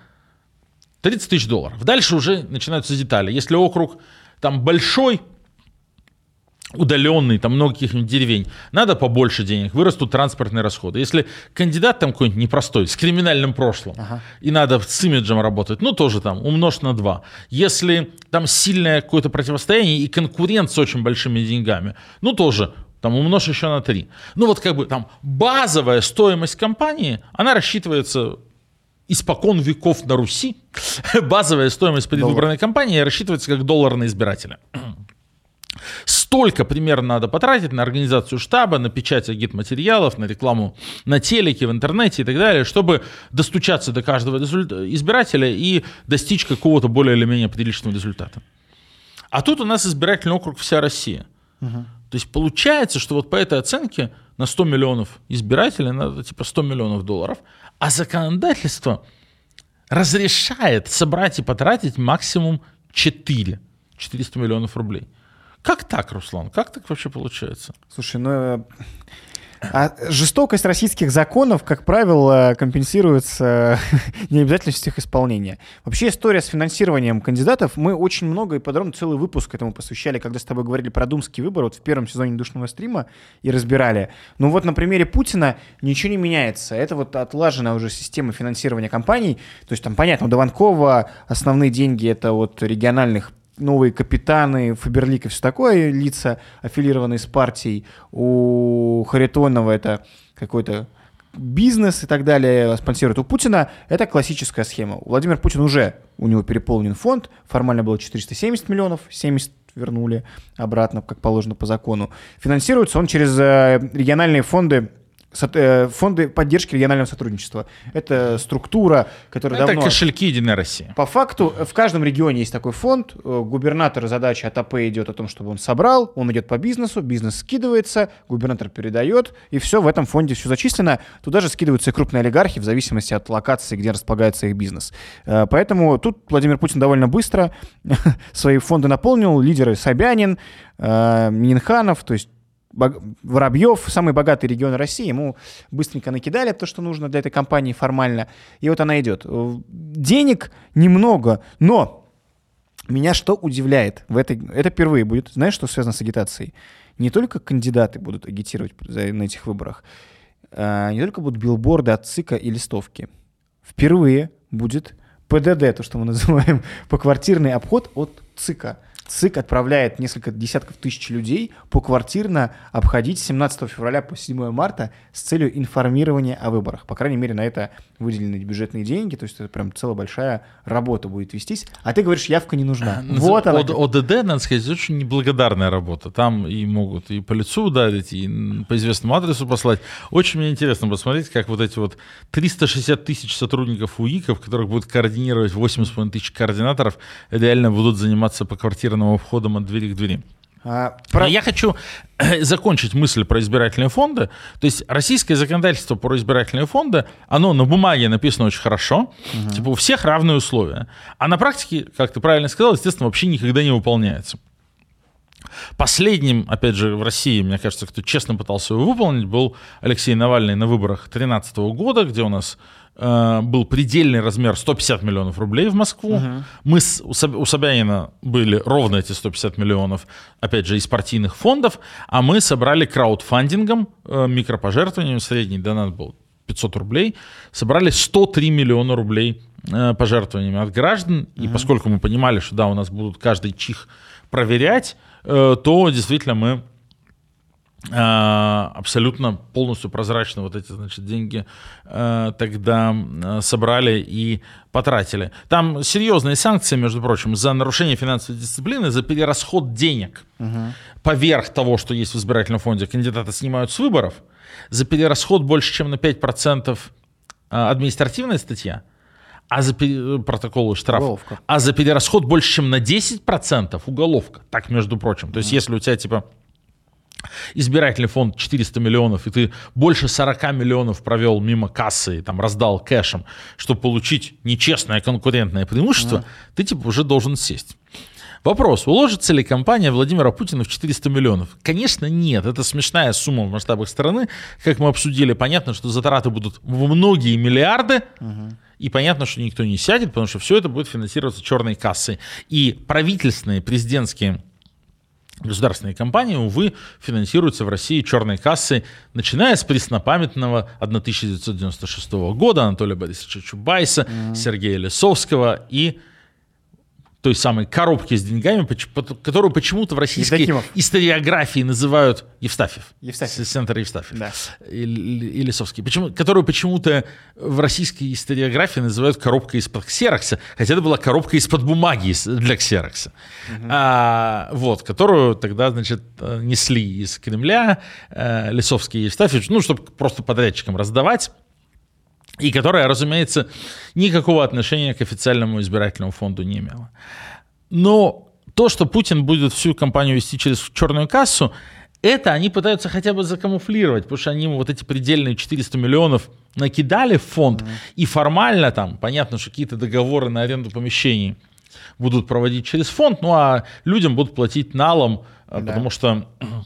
30 тысяч долларов. Дальше уже начинаются детали. Если округ там большой, удаленный, там много каких-нибудь деревень, надо побольше денег, вырастут транспортные расходы. Если кандидат там какой-нибудь непростой, с криминальным прошлым, ага. и надо с имиджем работать, ну тоже там умножь на два. Если там сильное какое-то противостояние и конкурент с очень большими деньгами, ну тоже там умножь еще на три. Ну вот как бы там базовая стоимость компании, она рассчитывается испокон веков на Руси базовая стоимость предвыборной кампании рассчитывается как доллар на избирателя. Столько примерно надо потратить на организацию штаба, на печать агитматериалов, на рекламу на телеке, в интернете и так далее, чтобы достучаться до каждого избирателя и достичь какого-то более или менее приличного результата. А тут у нас избирательный округ вся Россия. Угу. То есть получается, что вот по этой оценке на 100 миллионов избирателей надо типа 100 миллионов долларов, а законодательство разрешает собрать и потратить максимум 4, 400 миллионов рублей. Как так, Руслан? Как так вообще получается? Слушай, ну э, а жестокость российских законов, как правило, компенсируется необязательностью их исполнения. Вообще история с финансированием кандидатов, мы очень много и подробно целый выпуск этому посвящали, когда с тобой говорили про думские выборы, вот в первом сезоне душного стрима и разбирали. Ну вот на примере Путина ничего не меняется. Это вот отлаженная уже система финансирования компаний. То есть там понятно, у Дованкова основные деньги это вот региональных новые капитаны, Фаберлик и все такое, лица, аффилированные с партией. У Харитонова это какой-то бизнес и так далее спонсирует. У Путина это классическая схема. Владимир Путин уже, у него переполнен фонд, формально было 470 миллионов, 70 вернули обратно, как положено по закону. Финансируется он через э, региональные фонды фонды поддержки регионального сотрудничества. Это структура, которая Это давно... кошельки Единой России. По факту в каждом регионе есть такой фонд. Э, губернатор задача от АП идет о том, чтобы он собрал, он идет по бизнесу, бизнес скидывается, губернатор передает, и все, в этом фонде все зачислено. Туда же скидываются и крупные олигархи в зависимости от локации, где располагается их бизнес. Э, поэтому тут Владимир Путин довольно быстро свои фонды наполнил. Лидеры Собянин, Минханов, то есть Воробьев, самый богатый регион России, ему быстренько накидали то, что нужно для этой компании формально, и вот она идет. Денег немного, но меня что удивляет в этой... Это впервые будет. Знаешь, что связано с агитацией? Не только кандидаты будут агитировать на этих выборах, а не только будут билборды от ЦИКа и листовки. Впервые будет ПДД, то, что мы называем поквартирный обход от ЦИКа. ЦИК отправляет несколько десятков тысяч людей поквартирно обходить 17 февраля по 7 марта с целью информирования о выборах. По крайней мере, на это выделены бюджетные деньги, то есть это прям целая большая работа будет вестись. А ты говоришь, явка не нужна. А, вот она. ОДД, надо сказать, очень неблагодарная работа. Там и могут и по лицу ударить, и по известному адресу послать. Очень мне интересно посмотреть, как вот эти вот 360 тысяч сотрудников УИКов, которых будет координировать 8,5 тысяч координаторов, реально будут заниматься по квартирным входом от двери к двери. А, про... Я хочу закончить мысль про избирательные фонды. То есть российское законодательство про избирательные фонды, оно на бумаге написано очень хорошо, угу. типа у всех равные условия. А на практике, как ты правильно сказал, естественно, вообще никогда не выполняется. Последним, опять же, в России, мне кажется, кто честно пытался его выполнить, был Алексей Навальный на выборах 2013 года, где у нас э, был предельный размер 150 миллионов рублей в Москву. Uh-huh. Мы с, у, у Собянина были ровно эти 150 миллионов, опять же, из партийных фондов, а мы собрали краудфандингом, э, микропожертвованием, средний донат был 500 рублей, собрали 103 миллиона рублей э, пожертвованиями от граждан, uh-huh. и поскольку мы понимали, что да, у нас будут каждый чих проверять, то действительно мы э, абсолютно полностью прозрачно вот эти значит, деньги э, тогда собрали и потратили. Там серьезные санкции, между прочим, за нарушение финансовой дисциплины, за перерасход денег угу. поверх того, что есть в избирательном фонде. Кандидаты снимают с выборов. За перерасход больше, чем на 5% административная статья – а за пере... протоколы штраф, уголовка. а за перерасход больше, чем на 10% уголовка. Так, между прочим. То есть, mm. если у тебя типа избирательный фонд 400 миллионов, и ты больше 40 миллионов провел мимо кассы и там раздал кэшем, чтобы получить нечестное конкурентное преимущество, mm. ты типа уже должен сесть. Вопрос, уложится ли компания Владимира Путина в 400 миллионов? Конечно, нет. Это смешная сумма в масштабах страны. Как мы обсудили, понятно, что затраты будут в многие миллиарды. Угу. И понятно, что никто не сядет, потому что все это будет финансироваться черной кассой. И правительственные, президентские государственные компании, увы, финансируются в России черной кассой, начиная с преснопамятного 1996 года Анатолия Борисовича Чубайса, mm-hmm. Сергея Лисовского и той самой коробки с деньгами, которую почему-то в российской Евдокимов. историографии называют Евстафьев. Евстафьев. Центр Евстафьев. Да. Или, Лисовский. Почему, которую почему-то в российской историографии называют коробкой из-под ксерокса, хотя это была коробка из-под бумаги для ксерокса. Угу. А, вот, которую тогда, значит, несли из Кремля э, Лисовский и Евстафьевич, ну, чтобы просто подрядчикам раздавать и которая, разумеется, никакого отношения к официальному избирательному фонду не имела. Но то, что Путин будет всю кампанию вести через черную кассу, это они пытаются хотя бы закамуфлировать, потому что они вот эти предельные 400 миллионов накидали в фонд, mm-hmm. и формально там, понятно, что какие-то договоры на аренду помещений будут проводить через фонд, ну а людям будут платить налом, да. потому что а,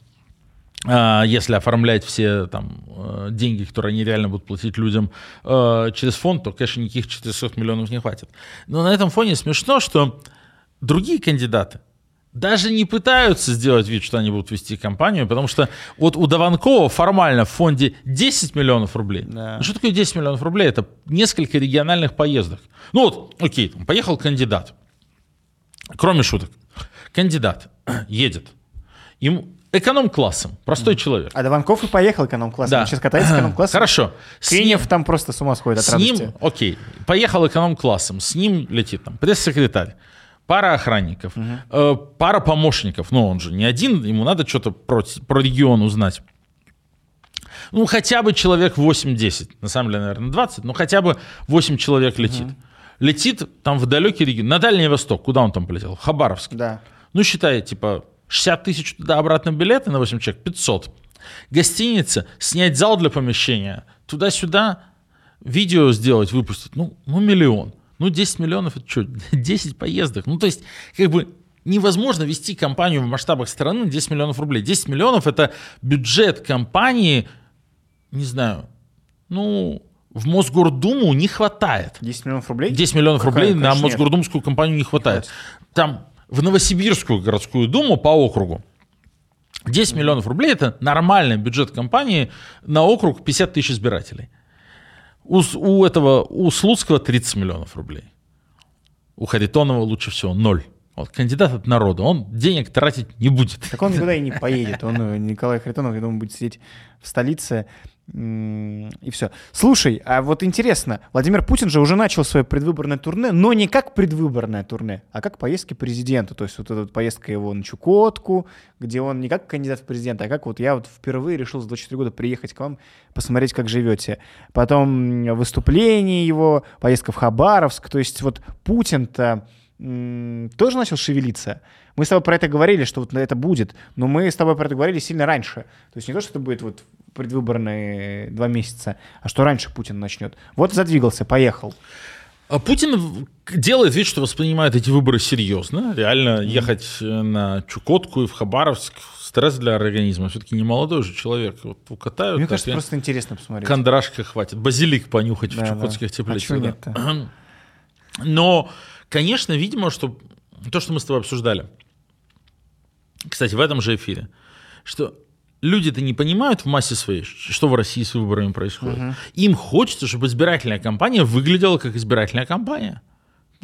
если оформлять все там э, деньги, которые они реально будут платить людям э, через фонд, то, конечно, никаких 400 миллионов не хватит. Но на этом фоне смешно, что другие кандидаты даже не пытаются сделать вид, что они будут вести кампанию, потому что вот у Даванкова формально в фонде 10 миллионов рублей. Да. Ну, что такое 10 миллионов рублей? Это несколько региональных поездок. Ну вот, окей, поехал кандидат. Кроме шуток. Кандидат едет. Ему эконом-классом, простой mm. человек. А Дованков и поехал эконом-классом, да. он сейчас катается эконом-классом. Хорошо. Кренев там просто с ума сходит от с радости. ним, окей, поехал эконом-классом, с ним летит там пресс-секретарь, пара охранников, угу. э, пара помощников, ну он же не один, ему надо что-то про, про регион узнать. Ну, хотя бы человек 8-10, на самом деле, наверное, 20, но хотя бы 8 человек летит. Угу. Летит там в далекий регион, на Дальний Восток, куда он там полетел? Хабаровск. Да. Ну, считай, типа, 60 тысяч туда-обратно билеты на 8 человек, 500. Гостиница, снять зал для помещения, туда-сюда, видео сделать, выпустить, ну, ну миллион. Ну, 10 миллионов, это что, 10 поездок. Ну, то есть, как бы невозможно вести компанию в масштабах страны 10 миллионов рублей. 10 миллионов – это бюджет компании, не знаю, ну, в Мосгордуму не хватает. 10 миллионов рублей? 10 миллионов Какая, рублей на Мосгордумскую компанию не хватает. Там в Новосибирскую городскую думу по округу 10 миллионов рублей – это нормальный бюджет компании на округ 50 тысяч избирателей. У, у этого, у Слуцкого 30 миллионов рублей. У Харитонова лучше всего ноль. Вот, кандидат от народа, он денег тратить не будет. Так он никуда и не поедет. Он, э, Николай Харитонов, я думаю, будет сидеть в столице и все. Слушай, а вот интересно, Владимир Путин же уже начал свое предвыборное турне, но не как предвыборное турне, а как поездки президента. То есть вот эта вот поездка его на Чукотку, где он не как кандидат в президенты, а как вот я вот впервые решил за 24 года приехать к вам, посмотреть, как живете. Потом выступление его, поездка в Хабаровск. То есть вот Путин-то тоже начал шевелиться. Мы с тобой про это говорили, что вот это будет, но мы с тобой про это говорили сильно раньше. То есть не то, что это будет вот предвыборные два месяца, а что раньше Путин начнет. Вот задвигался, поехал. А Путин делает вид, что воспринимает эти выборы серьезно. Реально mm-hmm. ехать э, на Чукотку и в Хабаровск стресс для организма. Все-таки не молодой же человек. Вот укатают. Мне кажется, просто интересно посмотреть. Кондрашка хватит. Базилик понюхать да, в чукотских да. теплицах. А да. Но, конечно, видимо, что то, что мы с тобой обсуждали, кстати, в этом же эфире, что люди-то не понимают в массе своей, что в России с выборами происходит. Угу. Им хочется, чтобы избирательная кампания выглядела как избирательная кампания.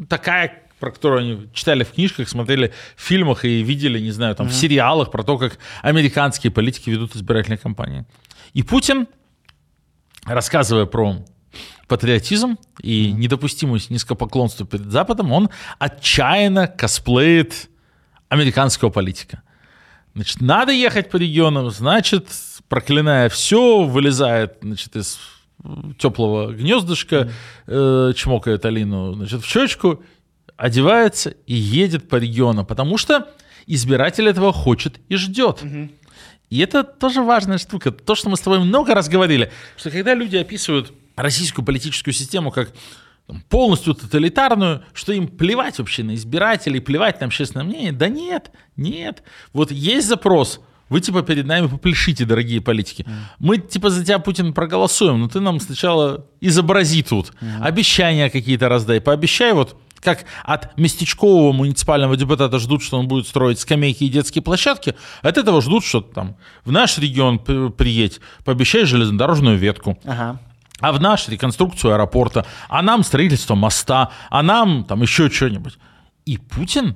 Такая, про которую они читали в книжках, смотрели в фильмах и видели, не знаю, там угу. в сериалах про то, как американские политики ведут избирательные кампании. И Путин, рассказывая про патриотизм и недопустимость низкопоклонства перед Западом, он отчаянно косплеит американского политика. Значит, надо ехать по регионам, значит, проклиная все, вылезает, значит, из теплого гнездышка, э, чмокает Алину, значит, в щечку, одевается и едет по регионам, потому что избиратель этого хочет и ждет. И это тоже важная штука. То, что мы с тобой много раз говорили, что когда люди описывают российскую политическую систему как полностью тоталитарную, что им плевать вообще на избирателей, плевать на общественное мнение. Да нет, нет. Вот есть запрос, вы типа перед нами попляшите, дорогие политики. Мы типа за тебя, Путин, проголосуем, но ты нам сначала изобрази тут. Обещания какие-то раздай. Пообещай вот как от местечкового муниципального депутата ждут, что он будет строить скамейки и детские площадки, от этого ждут, что там в наш регион приедь, пообещай железнодорожную ветку. Ага а в наш реконструкцию аэропорта, а нам строительство моста, а нам там еще что-нибудь. И Путин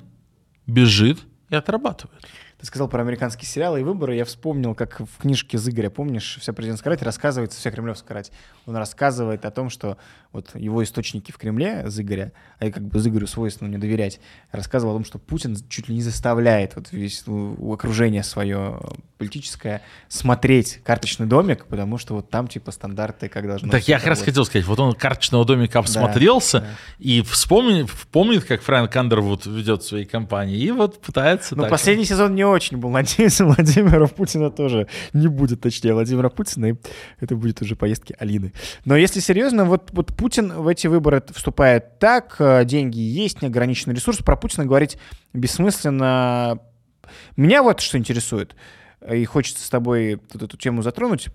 бежит и отрабатывает. Ты сказал про американские сериалы и выборы. Я вспомнил, как в книжке Зыгоря, помнишь, «Вся президентская рать» рассказывается, «Вся кремлевская рать». Он рассказывает о том, что вот его источники в Кремле, Зыгоря, а я как бы Зыгорю свойственно не доверять, рассказывал о том, что Путин чуть ли не заставляет вот весь у окружения свое политическое смотреть карточный домик, потому что вот там типа стандарты как должно Так я как раз хотел сказать, вот он карточного домика обсмотрелся да, да. и вспомнит, помнит, как Фрэнк Андервуд ведет свои компании, и вот пытается... Ну, последний сезон не очень был. Надеюсь, Владимира Путина тоже не будет, точнее, Владимира Путина, и это будет уже поездки Алины. Но если серьезно, вот, вот Путин в эти выборы вступает так, э, деньги есть, неограниченный ресурс. Про Путина говорить бессмысленно. Меня вот что интересует, и хочется с тобой вот эту тему затронуть.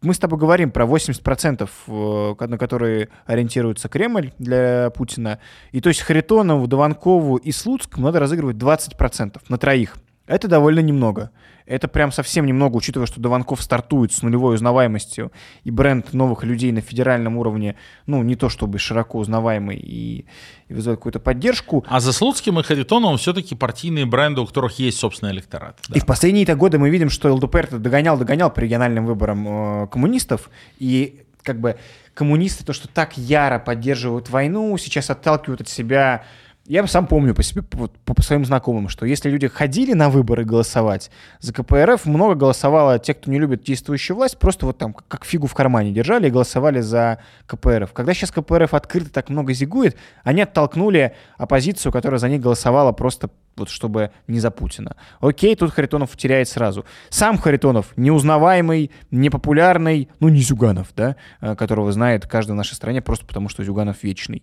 Мы с тобой говорим про 80%, э, на которые ориентируется Кремль для Путина. И то есть Харитонову, Дованкову и Слуцкому надо разыгрывать 20% на троих. Это довольно немного. Это прям совсем немного, учитывая, что Дованков стартует с нулевой узнаваемостью, и бренд новых людей на федеральном уровне, ну, не то чтобы широко узнаваемый и, и вызывает какую-то поддержку. А за Слуцким и Харитоновым все-таки партийные бренды, у которых есть собственный электорат. Да. И в последние-то годы мы видим, что ЛДПР догонял-догонял по региональным выборам э, коммунистов, и как бы коммунисты, то, что так яро поддерживают войну, сейчас отталкивают от себя я сам помню по себе, по, по своим знакомым, что если люди ходили на выборы голосовать за КПРФ, много голосовало те, кто не любит действующую власть, просто вот там как фигу в кармане держали и голосовали за КПРФ. Когда сейчас КПРФ открыто так много зигует, они оттолкнули оппозицию, которая за них голосовала просто вот чтобы не за Путина. Окей, тут Харитонов теряет сразу. Сам Харитонов неузнаваемый, непопулярный, ну не Зюганов, да, э, которого знает каждый в нашей стране просто потому, что Зюганов вечный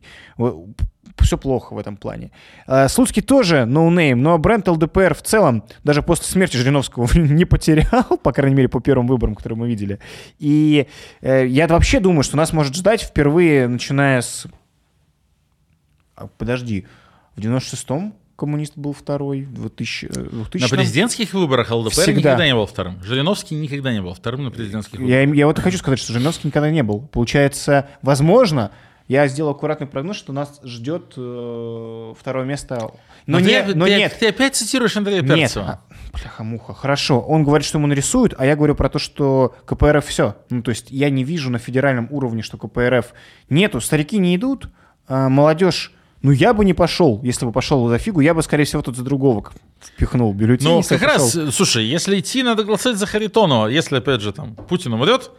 все плохо в этом плане. А, Слуцкий тоже no name, но бренд ЛДПР в целом даже после смерти Жириновского не потерял, по крайней мере, по первым выборам, которые мы видели. И э, я вообще думаю, что нас может ждать впервые, начиная с... А, подожди, в 96-м коммунист был второй, 2000, 2000 На президентских выборах ЛДПР Всегда. никогда не был вторым. Жириновский никогда не был вторым на президентских выборах. Я, я вот хочу сказать, что Жириновский никогда не был. Получается, возможно, я сделал аккуратный прогноз, что нас ждет э, второе место. Но, но, не, ты, но ты, нет. Ты опять цитируешь Андрея Перцева. Нет. А, бляха-муха. Хорошо. Он говорит, что ему нарисуют, а я говорю про то, что КПРФ все. Ну, то есть я не вижу на федеральном уровне, что КПРФ нету. Старики не идут, а молодежь ну, я бы не пошел. Если бы пошел за фигу, я бы, скорее всего, тут за другого впихнул бюллетень. Ну, как раз, слушай, если идти, надо голосовать за Харитонова. Если, опять же, там, Путин умрет,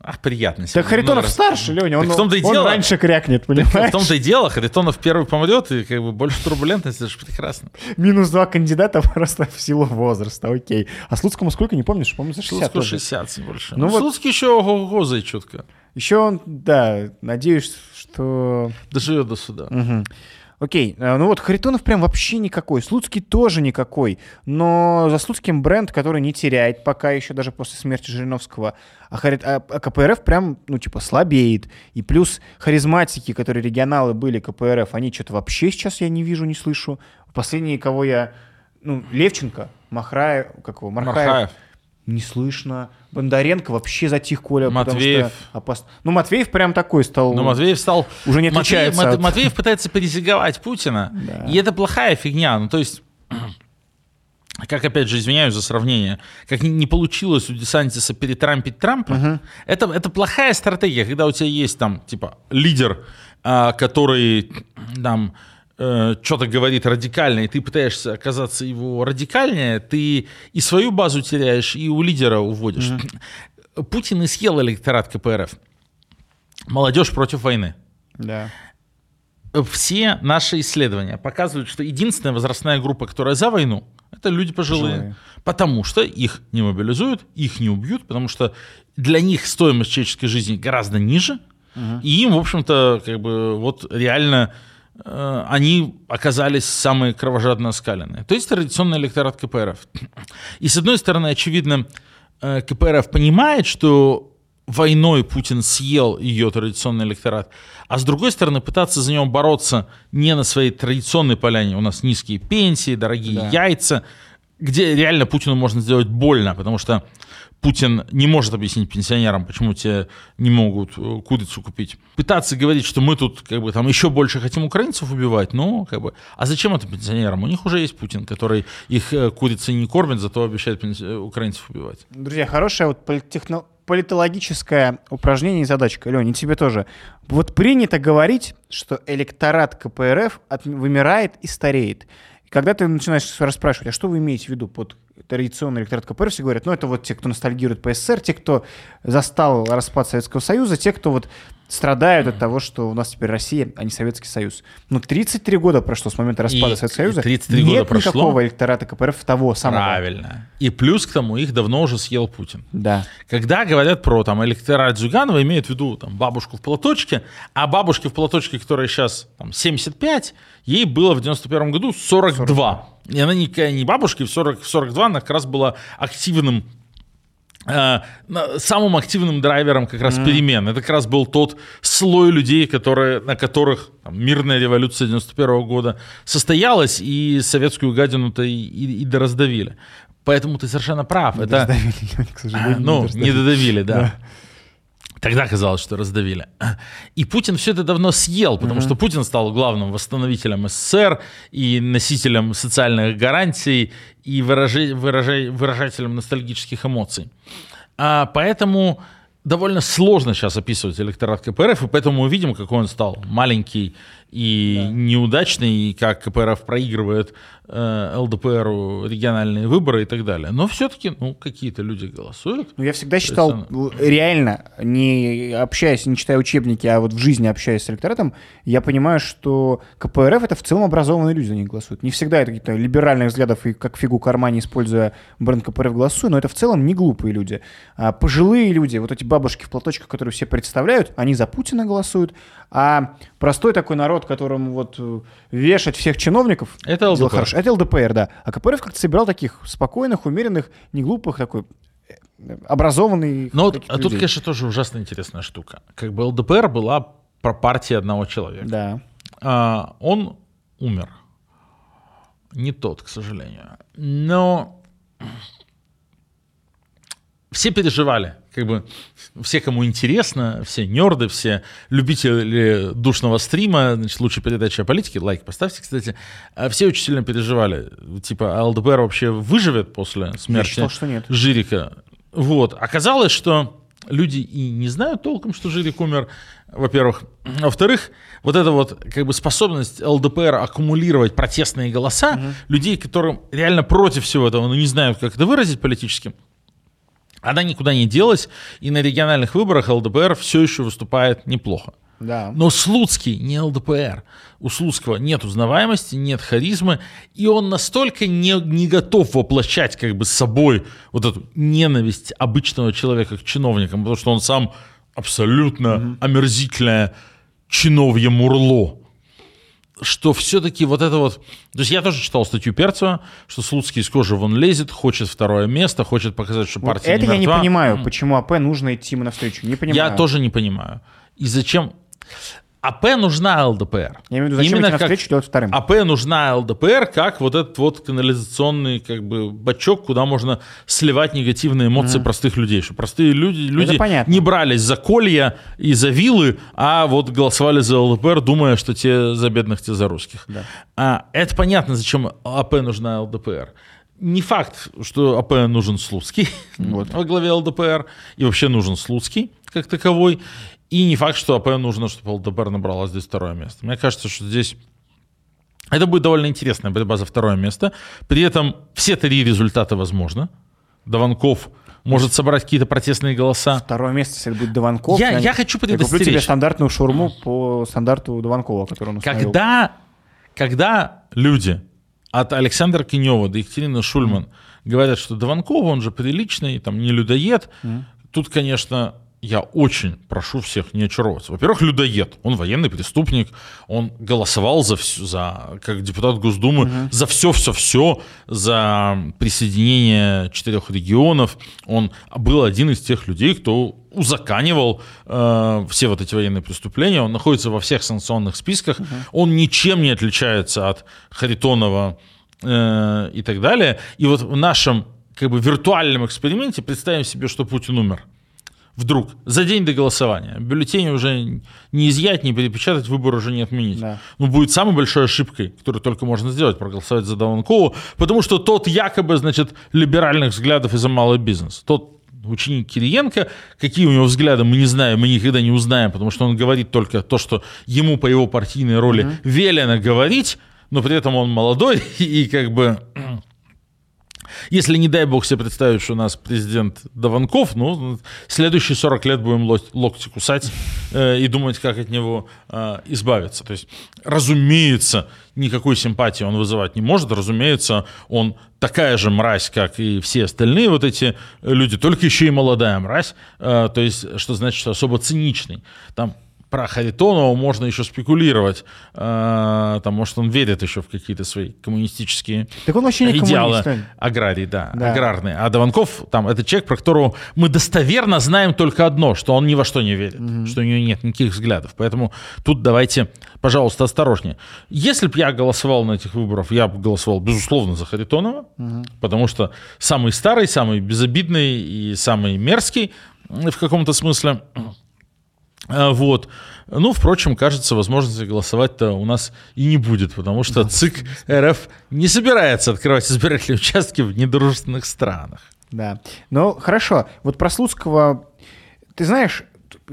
Ах, приятно. Так Харитонов ну, старше, Леня, он, в том -то и он дело, раньше крякнет, понимаешь? в том-то и дело, Харитонов первый помрет, и как бы больше турбулентности, это же прекрасно. Минус два кандидата просто в силу возраста, окей. А Слуцкому сколько, не помнишь? Помню, за 60 Слуцкому 60 больше. Ну, ну вот... Слуцкий еще ого-го чутко. Еще он, да, надеюсь, что... Доживет до суда. Угу. Окей, э, ну вот Харитонов прям вообще никакой, Слуцкий тоже никакой, но за Слуцким бренд, который не теряет пока еще даже после смерти Жириновского, а, Хари... а КПРФ прям, ну типа, слабеет. И плюс харизматики, которые регионалы были КПРФ, они что-то вообще сейчас я не вижу, не слышу. Последние, кого я, ну, Левченко, Махраев, как его, Мархаев. Мархаев не слышно. Бондаренко вообще затих Коля. Матвеев. Опас... Ну, Матвеев прям такой стал. Ну, Матвеев стал... Уже не отличается Матвеев, от... Матвеев пытается перезиговать Путина. Да. И это плохая фигня. Ну, то есть... Как, опять же, извиняюсь за сравнение, как не получилось у Десантиса перетрампить Трампа, uh-huh. это, это плохая стратегия, когда у тебя есть там, типа, лидер, а, который там э, что-то говорит радикально, и ты пытаешься оказаться его радикальнее, ты и свою базу теряешь, и у лидера уводишь. Mm-hmm. Путин и съел электорат КПРФ. Молодежь против войны. Да. Все наши исследования показывают, что единственная возрастная группа, которая за войну, это люди пожилые. пожилые. Потому что их не мобилизуют, их не убьют, потому что для них стоимость человеческой жизни гораздо ниже. Угу. И им, в общем-то, как бы вот реально они оказались самые кровожадно оскаленные. То есть традиционный электорат КПРФ. И с одной стороны, очевидно, э, КПРФ понимает, что войной Путин съел ее традиционный электорат, а с другой стороны пытаться за него бороться не на своей традиционной поляне, у нас низкие пенсии, дорогие да. яйца, где реально Путину можно сделать больно, потому что Путин не может объяснить пенсионерам, почему те не могут э, курицу купить. Пытаться говорить, что мы тут как бы там еще больше хотим украинцев убивать, ну как бы, а зачем это пенсионерам? У них уже есть Путин, который их э, курицей не кормит, зато обещает э, украинцев убивать. Друзья, хорошая вот политехно политологическое упражнение и задачка. Леня, тебе тоже. Вот принято говорить, что электорат КПРФ от, вымирает и стареет. И когда ты начинаешь расспрашивать, а что вы имеете в виду под традиционный электорат КПРФ, все говорят, ну это вот те, кто ностальгирует по СССР, те, кто застал распад Советского Союза, те, кто вот страдают от того, что у нас теперь Россия, а не Советский Союз. Но 33 года прошло с момента распада и, Советского Союза. 33 нет года прошло. никакого электората КПРФ того самого. Правильно. И плюс к тому, их давно уже съел Путин. Да. Когда говорят про там, электорат Зюганова, имеют в виду там, бабушку в платочке, а бабушке в платочке, которая сейчас там, 75, ей было в 91 году 42. 42. И она никакая не бабушка, в 40, в 42 она как раз была активным самым активным драйвером как раз mm. перемен. Это как раз был тот слой людей, которые, на которых там, мирная революция 91 года состоялась, и советскую гадину-то и, и, и дораздавили. Поэтому ты совершенно прав. Не это, додавили, к сожалению. Ну, не додавили, не додавили да. да. Тогда казалось, что раздавили. И Путин все это давно съел, потому mm-hmm. что Путин стал главным восстановителем СССР и носителем социальных гарантий и выражи, выражи, выражателем ностальгических эмоций. А поэтому довольно сложно сейчас описывать электорат КПРФ, и поэтому мы видим, какой он стал маленький и да. неудачный, и как КПРФ проигрывает Э, ЛДПРу региональные выборы и так далее. Но все-таки, ну, какие-то люди голосуют. Ну, я всегда считал, есть, реально, не общаясь, не читая учебники, а вот в жизни общаясь с электоратом, я понимаю, что КПРФ — это в целом образованные люди за них голосуют. Не всегда это какие-то либеральных взглядов и как фигу кармане, используя бренд КПРФ, голосую, но это в целом не глупые люди. А пожилые люди, вот эти бабушки в платочках, которые все представляют, они за Путина голосуют, а простой такой народ, которому вот э, вешать всех чиновников... Это ЛДПР. Это ЛДПР, да. А КПРФ как-то собирал таких спокойных, умеренных, не глупых, такой э, образованный. Ну, а людей. тут, конечно, тоже ужасно интересная штука. Как бы ЛДПР была про партии одного человека. Да. А, он умер. Не тот, к сожалению. Но все переживали как бы все, кому интересно, все нерды, все любители душного стрима, значит, лучшей передачи о политике, лайк поставьте, кстати, а все очень сильно переживали, типа, а ЛДПР вообще выживет после смерти считал, что нет. Жирика? Вот, оказалось, что люди и не знают толком, что Жирик умер, во-первых. Во-вторых, вот эта вот как бы способность ЛДПР аккумулировать протестные голоса, угу. людей, которым реально против всего этого, но не знают, как это выразить политически, она никуда не делась, и на региональных выборах ЛДПР все еще выступает неплохо. Да. Но Слуцкий не ЛДПР. У Слуцкого нет узнаваемости, нет харизмы, и он настолько не, не готов воплощать как бы с собой вот эту ненависть обычного человека к чиновникам, потому что он сам абсолютно угу. омерзительное чиновье мурло что все-таки вот это вот... То есть я тоже читал статью Перцева, что Слуцкий из кожи вон лезет, хочет второе место, хочет показать, что партия вот Это не я не понимаю, почему АП нужно идти ему навстречу. Не понимаю. Я тоже не понимаю. И зачем... АП нужна ЛДПР. Я имею в виду, зачем Именно навстречу делать вторым? АП нужна ЛДПР как вот этот вот канализационный как бы бачок, куда можно сливать негативные эмоции mm. простых людей. Что простые люди, люди не брались за колья и за вилы, а вот голосовали за ЛДПР, думая, что те за бедных, те за русских. Да. А, это понятно, зачем АП нужна ЛДПР не факт, что АП нужен Слуцкий вот. во главе ЛДПР, и вообще нужен Слуцкий как таковой. И не факт, что АП нужно, чтобы ЛДПР набрала здесь второе место. Мне кажется, что здесь это будет довольно интересная борьба за второе место. При этом все три результата возможны. Дованков может собрать какие-то протестные голоса. Второе место, если будет Дованков. Я, я, я хочу предостеречь. Я куплю тебе стандартную шурму по стандарту Дованкова, который он установил. Когда, когда люди от Александра Кинева до Екатерины Шульман mm. говорят, что Дованков, он же приличный, там, не людоед, mm. тут, конечно, я очень прошу всех не очаровываться. Во-первых, людоед. Он военный преступник. Он голосовал за, все, за как депутат Госдумы угу. за все-все-все, за присоединение четырех регионов. Он был один из тех людей, кто узаканивал э, все вот эти военные преступления. Он находится во всех санкционных списках. Угу. Он ничем не отличается от Харитонова э, и так далее. И вот в нашем как бы виртуальном эксперименте представим себе, что Путин умер. Вдруг, за день до голосования. Бюллетени уже не изъять, не перепечатать, выбор уже не отменить. Да. Ну, будет самой большой ошибкой, которую только можно сделать, проголосовать за Даванкову, потому что тот якобы, значит, либеральных взглядов и за малый бизнес. Тот ученик Кириенко. Какие у него взгляды, мы не знаем, мы никогда не узнаем, потому что он говорит только то, что ему по его партийной роли mm-hmm. велено говорить, но при этом он молодой и как бы если, не дай бог, себе представить, что у нас президент Даванков, ну, следующие 40 лет будем локти кусать э, и думать, как от него э, избавиться. То есть, разумеется, никакой симпатии он вызывать не может. Разумеется, он такая же мразь, как и все остальные вот эти люди, только еще и молодая мразь. Э, то есть, что значит, что особо циничный. Там про Харитонова можно еще спекулировать. Э, там, может, он верит еще в какие-то свои коммунистические так он вообще не идеалы аграрий, да, да, аграрные. А Дованков, там, это человек, про которого мы достоверно знаем только одно, что он ни во что не верит, угу. что у него нет никаких взглядов. Поэтому тут давайте, пожалуйста, осторожнее. Если бы я голосовал на этих выборах, я бы голосовал, безусловно, за Харитонова, угу. потому что самый старый, самый безобидный и самый мерзкий в каком-то смысле вот. Ну, впрочем, кажется, возможности голосовать-то у нас и не будет, потому что ЦИК РФ не собирается открывать избирательные участки в недружественных странах. Да. Ну, хорошо. Вот про Слуцкого, ты знаешь,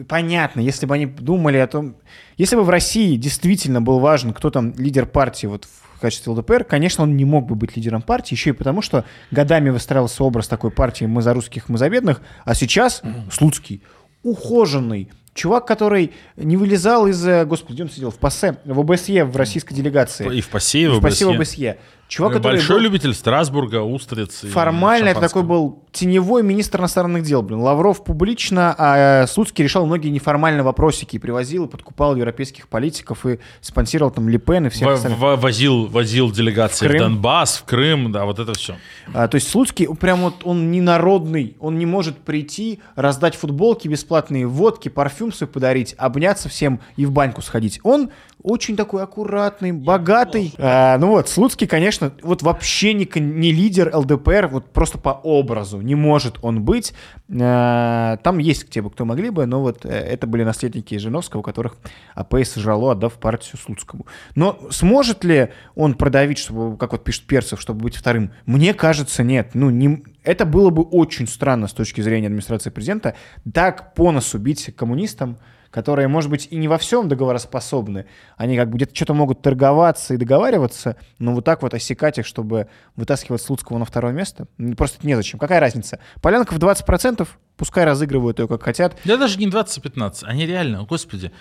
понятно, если бы они думали о том... Если бы в России действительно был важен, кто там лидер партии вот в качестве ЛДПР, конечно, он не мог бы быть лидером партии, еще и потому, что годами выстраивался образ такой партии «Мы за русских, мы за бедных», а сейчас Слуцкий ухоженный, Чувак, который не вылезал из... Э, господи, где он сидел? В ПАСЕ, в ОБСЕ, в российской делегации. И в ПАСЕ, и в ОБСЕ. в ОБСЕ. Чувак, который Большой был... любитель Страсбурга, устриц. Формально это такой был теневой министр иностранных дел. Блин. Лавров публично, а Слуцкий решал многие неформальные вопросики. Привозил и подкупал европейских политиков и спонсировал там Липен и всех остальных. Возил, возил делегации в, в Донбасс, в Крым, да, вот это все. А, то есть Слуцкий, прям вот он не народный. Он не может прийти, раздать футболки бесплатные, водки, парфюм свой подарить, обняться всем и в баньку сходить. Он очень такой аккуратный, богатый. А, ну вот, Слуцкий, конечно, вот вообще не, не лидер ЛДПР, вот просто по образу. Не может он быть. А, там есть те, кто могли бы, но вот э, это были наследники Жириновского, у которых АПС сожрало, отдав партию Слуцкому. Но сможет ли он продавить, чтобы, как вот пишет Перцев, чтобы быть вторым? Мне кажется, нет. Ну, не, это было бы очень странно с точки зрения администрации президента. Так по носу бить коммунистам, которые, может быть, и не во всем договороспособны, они как бы где-то что-то могут торговаться и договариваться, но вот так вот осекать их, чтобы вытаскивать Слуцкого на второе место, просто незачем. Какая разница? Полянков 20%, пускай разыгрывают ее как хотят. Да даже не 20-15, они реально, господи,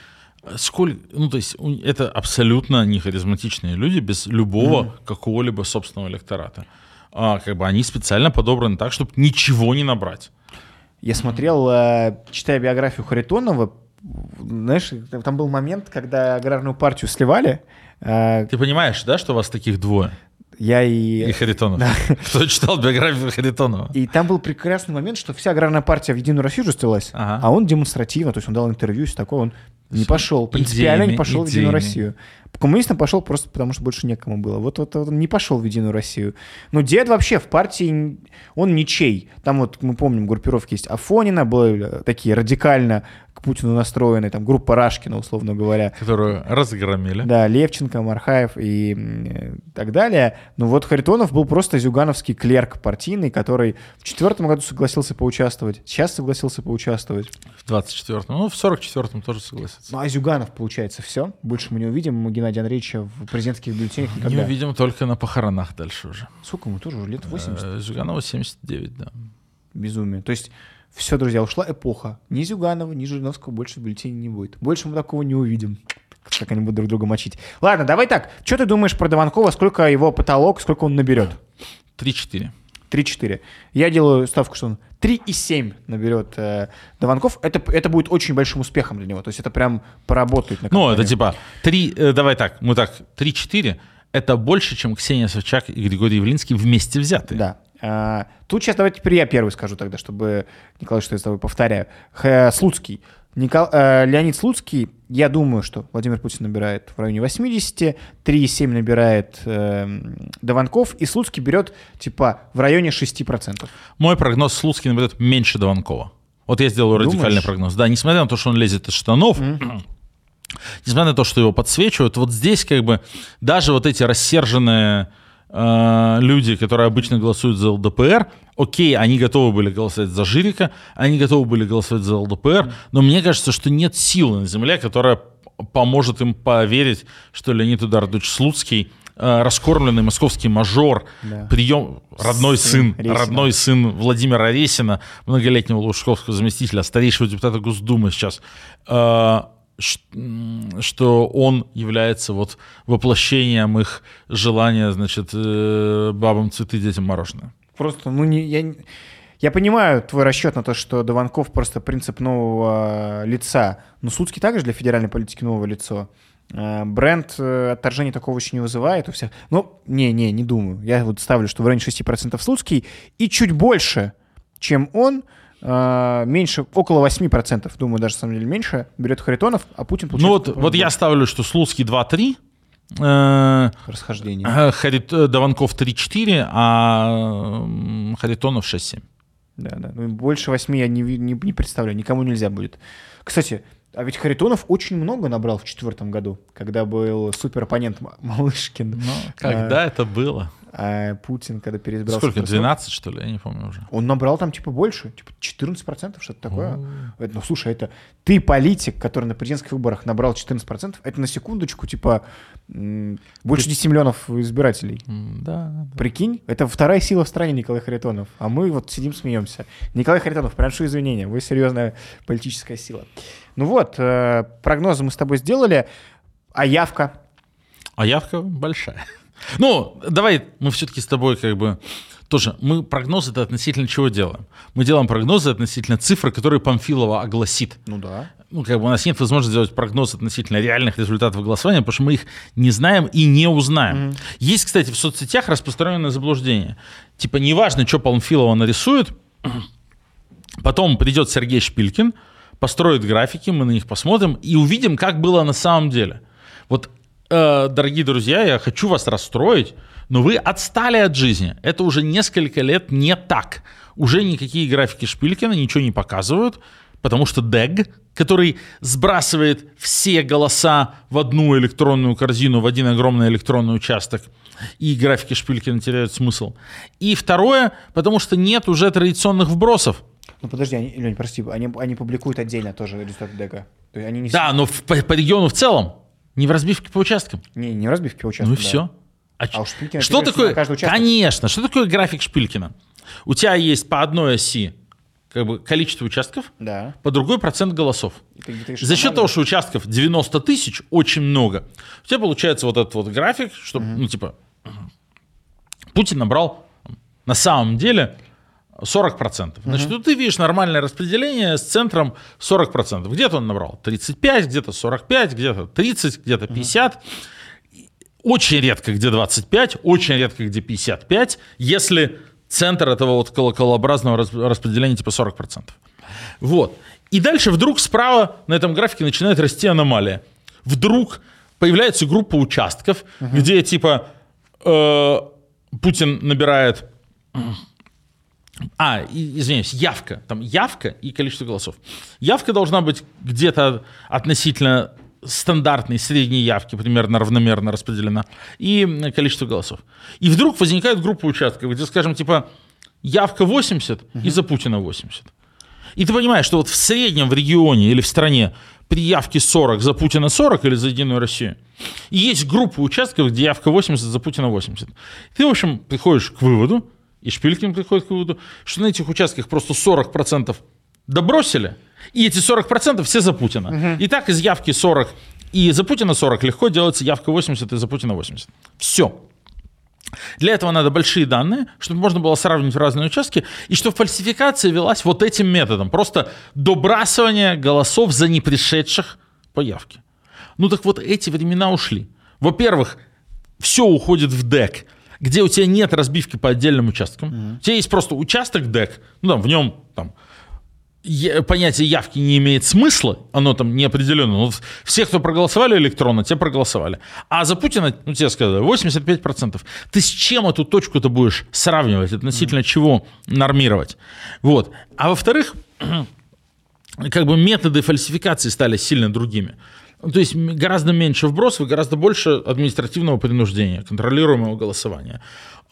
сколько, ну то есть это абсолютно не харизматичные люди без любого mm-hmm. какого-либо собственного электората. А, как бы они специально подобраны так, чтобы ничего не набрать. Я смотрел, э, читая биографию Харитонова, знаешь, там был момент, когда аграрную партию сливали. Э, Ты понимаешь, да, что у вас таких двое? Я и... И Харитонов. Да. Кто читал биографию Харитонова? И там был прекрасный момент, что вся аграрная партия в Единую Россию же слилась, ага. а он демонстративно, то есть он дал интервью, все такое, он не пошел, принципиально идеями, не пошел идеями. в Единую Россию. Коммунистам пошел просто потому, что больше некому было. Вот, вот, вот он не пошел в Единую Россию. Но дед вообще в партии, он ничей. Там вот, мы помним, группировки есть Афонина, были такие радикально Путину настроенные, там группа Рашкина, условно говоря. Которую разгромили. Да, Левченко, Мархаев и так далее. Но вот Харитонов был просто зюгановский клерк партийный, который в четвертом году согласился поучаствовать, сейчас согласился поучаствовать. В 24-м, ну в 44-м тоже согласится. Ну а Зюганов, получается, все? Больше мы не увидим мы Геннадия Андреевича в президентских бюллетенях никогда. Не увидим только на похоронах дальше уже. Сколько ему тоже? Лет 80? Э, Зюганову 79, да. Безумие. То есть все, друзья, ушла эпоха. Ни Зюганова, ни Жириновского больше в бюллетене не будет. Больше мы такого не увидим. Как они будут друг друга мочить. Ладно, давай так. Что ты думаешь про Дованкова? Сколько его потолок, сколько он наберет? 3-4. 3-4. Я делаю ставку, что он 3,7 наберет э, Дованков. Это, это будет очень большим успехом для него. То есть это прям поработает. На ну, это типа 3, э, давай так, мы так, 3-4 это больше, чем Ксения Собчак и Григорий Явлинский вместе взятые. Да. А, тут сейчас давайте теперь я первый скажу тогда, чтобы, Николай, что я с тобой повторяю. Х, Слуцкий. Никол... э, Леонид Слуцкий, я думаю, что Владимир Путин набирает в районе 80, 3,7 набирает э, Дованков, и Слуцкий берет типа в районе 6%. Мой прогноз Слуцкий наберет меньше Дованкова. Вот я сделаю Думаешь? радикальный прогноз. Да, несмотря на то, что он лезет из штанов, несмотря на то, что его подсвечивают, вот здесь как бы даже вот эти рассерженные э, люди, которые обычно голосуют за ЛДПР, окей, они готовы были голосовать за Жирика, они готовы были голосовать за ЛДПР, но мне кажется, что нет силы на земле, которая поможет им поверить, что Леонид Эдуардович Слуцкий э, раскормленный московский мажор, Да. прием родной Сын сын, Ресина. родной сын Владимира Ресина, многолетнего лужковского заместителя, старейшего депутата Госдумы сейчас, э, что он является вот воплощением их желания, значит, э, бабам цветы, детям мороженое. Просто, ну, не, я, не- я понимаю твой расчет на то, что Дованков просто принцип нового лица, но Слуцкий также для федеральной политики новое лицо. Э, Бренд э, отторжения такого еще не вызывает у всех. Ну, не-не, не думаю. Я вот ставлю, что в районе 6% Слуцкий и чуть больше, чем он, э, меньше, около 8%, думаю, даже, на самом деле, меньше, берет Харитонов, а Путин Ну получает... вот, вот я ставлю, что Слуцкий 2-3, э, Расхождение. э, Харит- э, Дованков 3-4, а Харитонов 6-7. Да, да. Ну, больше восьми я не, не, не представляю, никому нельзя будет. Кстати, а ведь Харитонов очень много набрал в четвертом году, когда был супероппонент Малышкин. Ну, когда это было? А Путин, когда переизбрал... Сколько, суперсрок, 12, что ли? Я не помню уже. Он набрал там типа больше, типа 14%, что-то такое. Это, ну, слушай, это ты политик, который на президентских выборах набрал 14%, это на секундочку, типа, больше 10 миллионов избирателей. Да. Прикинь, это вторая сила в стране Николай Харитонов, а мы вот сидим смеемся. Николай Харитонов, приношу извинения, вы серьезная политическая сила. Ну вот, э, прогнозы мы с тобой сделали, а явка? А явка большая. Ну, давай мы все-таки с тобой как бы тоже, мы прогнозы это относительно чего делаем? Мы делаем прогнозы относительно цифр, которые Памфилова огласит. Ну да. Ну, как бы у нас нет возможности сделать прогноз относительно реальных результатов голосования, потому что мы их не знаем и не узнаем. Есть, кстати, в соцсетях распространенное заблуждение. Типа, неважно, что Памфилова нарисует, потом придет Сергей Шпилькин, построит графики, мы на них посмотрим и увидим, как было на самом деле. Вот, э, дорогие друзья, я хочу вас расстроить, но вы отстали от жизни. Это уже несколько лет не так. Уже никакие графики Шпилькина ничего не показывают, потому что ДЭГ, который сбрасывает все голоса в одну электронную корзину, в один огромный электронный участок, и графики Шпилькина теряют смысл. И второе, потому что нет уже традиционных вбросов. Ну подожди, они, Лень, прости, они, они публикуют отдельно тоже результаты ДЭГа. То есть они не, Да, но в- по, по региону в целом, не в разбивке по участкам. не, не в разбивке по участку. Ну и да. все. А у Шпилькина что ты такое? каждый участок? Конечно. Что такое график Шпилькина? У тебя есть по одной оси как бы количество участков, Да. по другой процент голосов. Ты ищешь За счет того, что участков 90 тысяч, очень много, у тебя получается вот этот вот график, что, ну, типа, Путин набрал на самом деле 40%. Значит, ну, ты видишь нормальное распределение с центром 40%. Где-то он набрал 35, где-то 45, где-то 30, где-то 50. Очень редко где 25, очень редко где 55, если центр этого вот колоколообразного рас- распределения типа 40%. Вот. И дальше вдруг справа на этом графике начинает расти аномалия. Вдруг появляется группа участков, где типа э, Путин набирает... А, и- извиняюсь, явка. Там явка и количество голосов. Явка должна быть где-то относительно стандартной средней явки, примерно равномерно распределена, и количество голосов. И вдруг возникает группа участков, где, скажем, типа, явка 80 и за Путина 80. И ты понимаешь, что вот в среднем в регионе или в стране при явке 40 за Путина 40 или за Единую Россию, и есть группа участков, где явка 80 за Путина 80. Ты, в общем, приходишь к выводу, и Шпилькин приходит к выводу, что на этих участках просто 40% добросили, и эти 40% все за Путина. И так из явки 40 и за Путина 40 легко делается явка 80 и за Путина 80. Все. Для этого надо большие данные, чтобы можно было сравнить разные участки, и чтобы фальсификация велась вот этим методом. Просто добрасывание голосов за непришедших по явке. Ну так вот эти времена ушли. Во-первых, все уходит в ДЭК, где у тебя нет разбивки по отдельным участкам. У тебя есть просто участок ДЭК, ну там в нем там понятие явки не имеет смысла, оно там не определенно. Но все, кто проголосовали электронно, те проголосовали. А за Путина, ну тебе сказали, 85%. Ты с чем эту точку-то будешь сравнивать? Относительно mm-hmm. чего нормировать? Вот. А во-вторых, как бы методы фальсификации стали сильно другими. То есть гораздо меньше вбросов, гораздо больше административного принуждения, контролируемого голосования.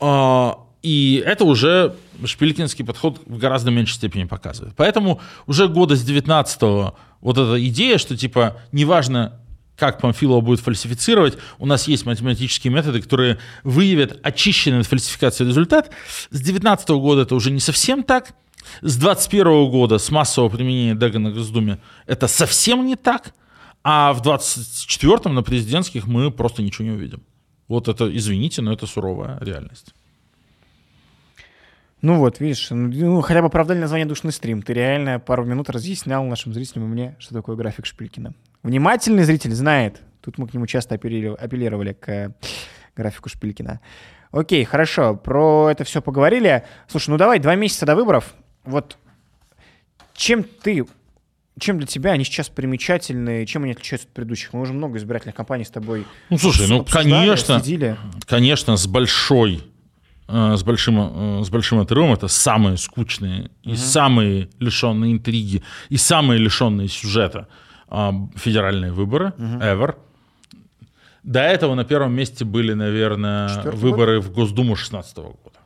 А, и это уже шпилькинский подход в гораздо меньшей степени показывает. Поэтому уже года с 19-го вот эта идея, что типа неважно, как Памфилова будет фальсифицировать, у нас есть математические методы, которые выявят очищенный от фальсификации результат. С 19 -го года это уже не совсем так. С 21 -го года, с массового применения Дега на Госдуме, это совсем не так. А в 24-м на президентских мы просто ничего не увидим. Вот это, извините, но это суровая реальность. Ну вот, видишь, ну, хотя бы оправдали название «Душный стрим». Ты реально пару минут разъяснял нашим зрителям и мне, что такое график Шпилькина. Внимательный зритель знает. Тут мы к нему часто апеллировали, к графику Шпилькина. Окей, хорошо, про это все поговорили. Слушай, ну давай, два месяца до выборов. Вот чем ты чем для тебя они сейчас примечательны, чем они отличаются от предыдущих? Мы уже много избирательных кампаний с тобой Ну, слушай, ну, конечно, следили. конечно, с большой Э, с большим, э, с большим отрывом. Это самые скучные и угу. самые лишенные интриги, и самые лишенные сюжета а, федеральные выборы угу. ever. До этого на первом месте были, наверное, Четвертый выборы год? в Госдуму 16 года.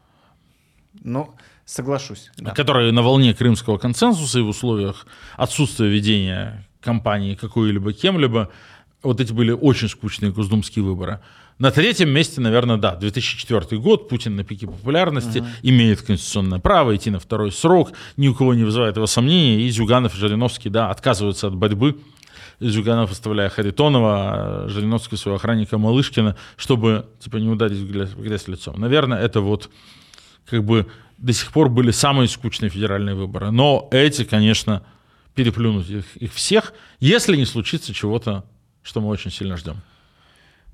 Ну, соглашусь. Да. Которые на волне крымского консенсуса и в условиях отсутствия ведения кампании какой-либо кем-либо, вот эти были очень скучные госдумские выборы. На третьем месте, наверное, да, 2004 год, Путин на пике популярности, uh-huh. имеет конституционное право идти на второй срок, ни у кого не вызывает его сомнений, и Зюганов и Жириновский, да, отказываются от борьбы, Зюганов оставляя Харитонова, а Жириновский своего охранника Малышкина, чтобы, типа, не ударить в грязь лицом. Наверное, это вот, как бы, до сих пор были самые скучные федеральные выборы. Но эти, конечно, переплюнуть их, их всех, если не случится чего-то, что мы очень сильно ждем.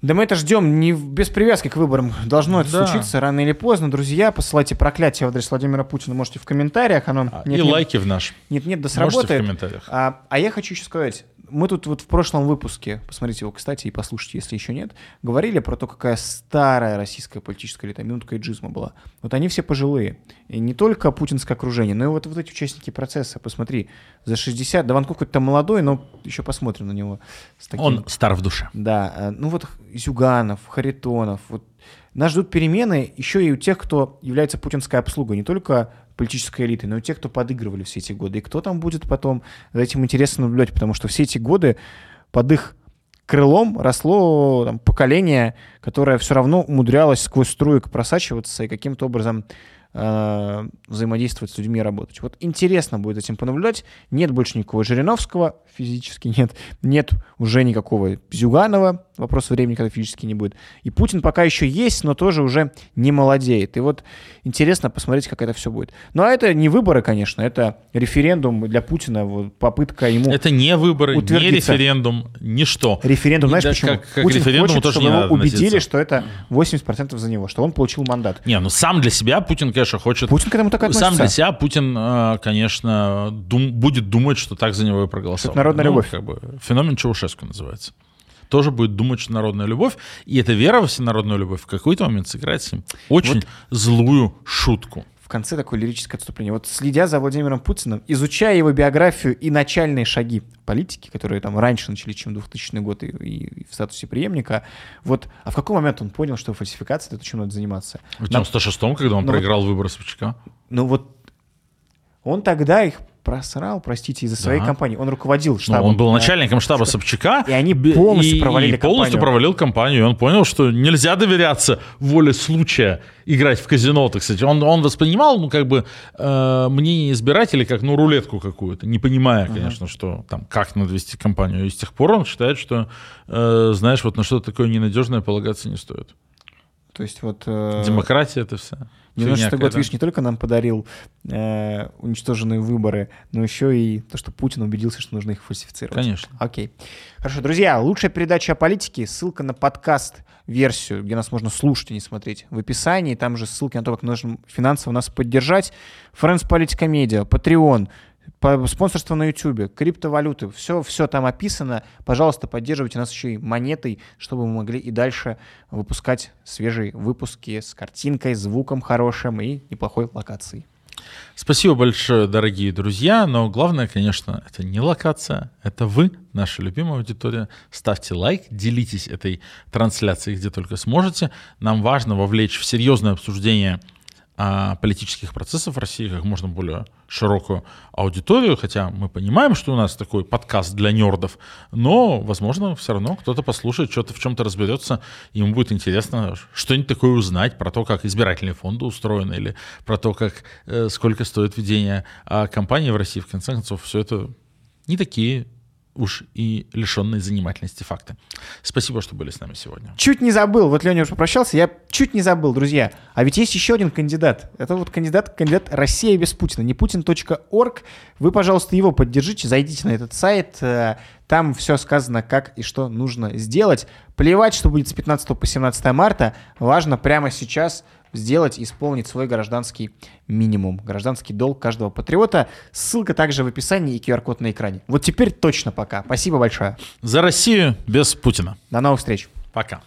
Да мы это ждем не без привязки к выборам. Должно это да. случиться рано или поздно. Друзья, посылайте проклятие в адрес Владимира Путина. Можете в комментариях. Оно, а, нет, и нет, лайки в наш. Нет-нет, да сработает. Можете в комментариях. А, а я хочу еще сказать мы тут вот в прошлом выпуске, посмотрите его, кстати, и послушайте, если еще нет, говорили про то, какая старая российская политическая элита, минутка иджизма была. Вот они все пожилые. И не только путинское окружение, но и вот, вот эти участники процесса. Посмотри, за 60, да Ванков какой-то молодой, но еще посмотрим на него. Таким, Он стар в душе. Да, э, ну вот Зюганов, Харитонов, вот нас ждут перемены еще и у тех, кто является путинской обслугой, не только политической элиты, но и тех, кто подыгрывали все эти годы. И кто там будет потом, за этим интересно наблюдать, потому что все эти годы под их крылом росло там, поколение, которое все равно умудрялось сквозь струек просачиваться и каким-то образом э, взаимодействовать с людьми и работать. Вот интересно будет этим понаблюдать. Нет больше никакого Жириновского, физически нет. Нет уже никакого Зюганова, вопрос времени, когда физически не будет. И Путин пока еще есть, но тоже уже не молодеет. И вот интересно посмотреть, как это все будет. Ну а это не выборы, конечно, это референдум для Путина, вот, попытка ему Это не выборы, утвердиться. не референдум, ничто. Референдум, знаешь да, почему? Как, как Путин референдум хочет, чтобы его убедили, что это 80% за него, что он получил мандат. Не, ну сам для себя Путин, конечно, хочет... Путин к этому так относится. Сам для себя Путин, э, конечно, дум, будет думать, что так за него и проголосовал. народная ну, любовь. Как бы, феномен Чаушеску называется тоже будет думать, что народная любовь. И эта вера во всенародную любовь в какой-то момент сыграет с ним очень вот. злую шутку конце такое лирическое отступление. Вот следя за Владимиром Путиным, изучая его биографию и начальные шаги политики, которые там раньше начались, чем 2000 год и, и, в статусе преемника, вот, а в какой момент он понял, что фальсификация — это чем надо заниматься? В 96-м, когда он Но проиграл вот, выборы Собчака? Ну вот он тогда их просрал, простите, из-за своей да. компании. Он руководил штабом. Ну, он был начальником штаба Собчака. И они полностью и, провалили и полностью провалил компанию. И он понял, что нельзя доверяться воле случая играть в казино, так сказать. Он, он воспринимал, ну, как бы, э, мнение избирателей как, ну, рулетку какую-то, не понимая, конечно, uh-huh. что там, как надо вести компанию. И с тех пор он считает, что, э, знаешь, вот на что-то такое ненадежное полагаться не стоит. То есть вот... Э... Демократия это все. 96 год, видишь, не только нам подарил э, уничтоженные выборы, но еще и то, что Путин убедился, что нужно их фальсифицировать. Конечно. Окей. Хорошо, друзья, лучшая передача о политике, ссылка на подкаст-версию, где нас можно слушать, а не смотреть, в описании. Там же ссылки на то, как нужно финансово нас поддержать. Friends Политика Медиа, Patreon, спонсорство на YouTube, криптовалюты, все, все там описано. Пожалуйста, поддерживайте нас еще и монетой, чтобы мы могли и дальше выпускать свежие выпуски с картинкой, звуком хорошим и неплохой локацией. Спасибо большое, дорогие друзья. Но главное, конечно, это не локация, это вы, наша любимая аудитория. Ставьте лайк, делитесь этой трансляцией, где только сможете. Нам важно вовлечь в серьезное обсуждение политических процессов в России как можно более широкую аудиторию, хотя мы понимаем, что у нас такой подкаст для нердов, но, возможно, все равно кто-то послушает, что-то в чем-то разберется, ему будет интересно что-нибудь такое узнать про то, как избирательные фонды устроены, или про то, как, э, сколько стоит ведение а компании в России. В конце концов, все это не такие уж и лишенные занимательности факты. Спасибо, что были с нами сегодня. Чуть не забыл, вот Леня уже попрощался, я чуть не забыл, друзья. А ведь есть еще один кандидат. Это вот кандидат, кандидат Россия без Путина, не Путин.орг. Вы, пожалуйста, его поддержите, зайдите на этот сайт, э, там все сказано, как и что нужно сделать. Плевать, что будет с 15 по 17 марта, важно прямо сейчас сделать, исполнить свой гражданский минимум, гражданский долг каждого патриота. Ссылка также в описании и QR-код на экране. Вот теперь точно пока. Спасибо большое. За Россию без Путина. До новых встреч. Пока.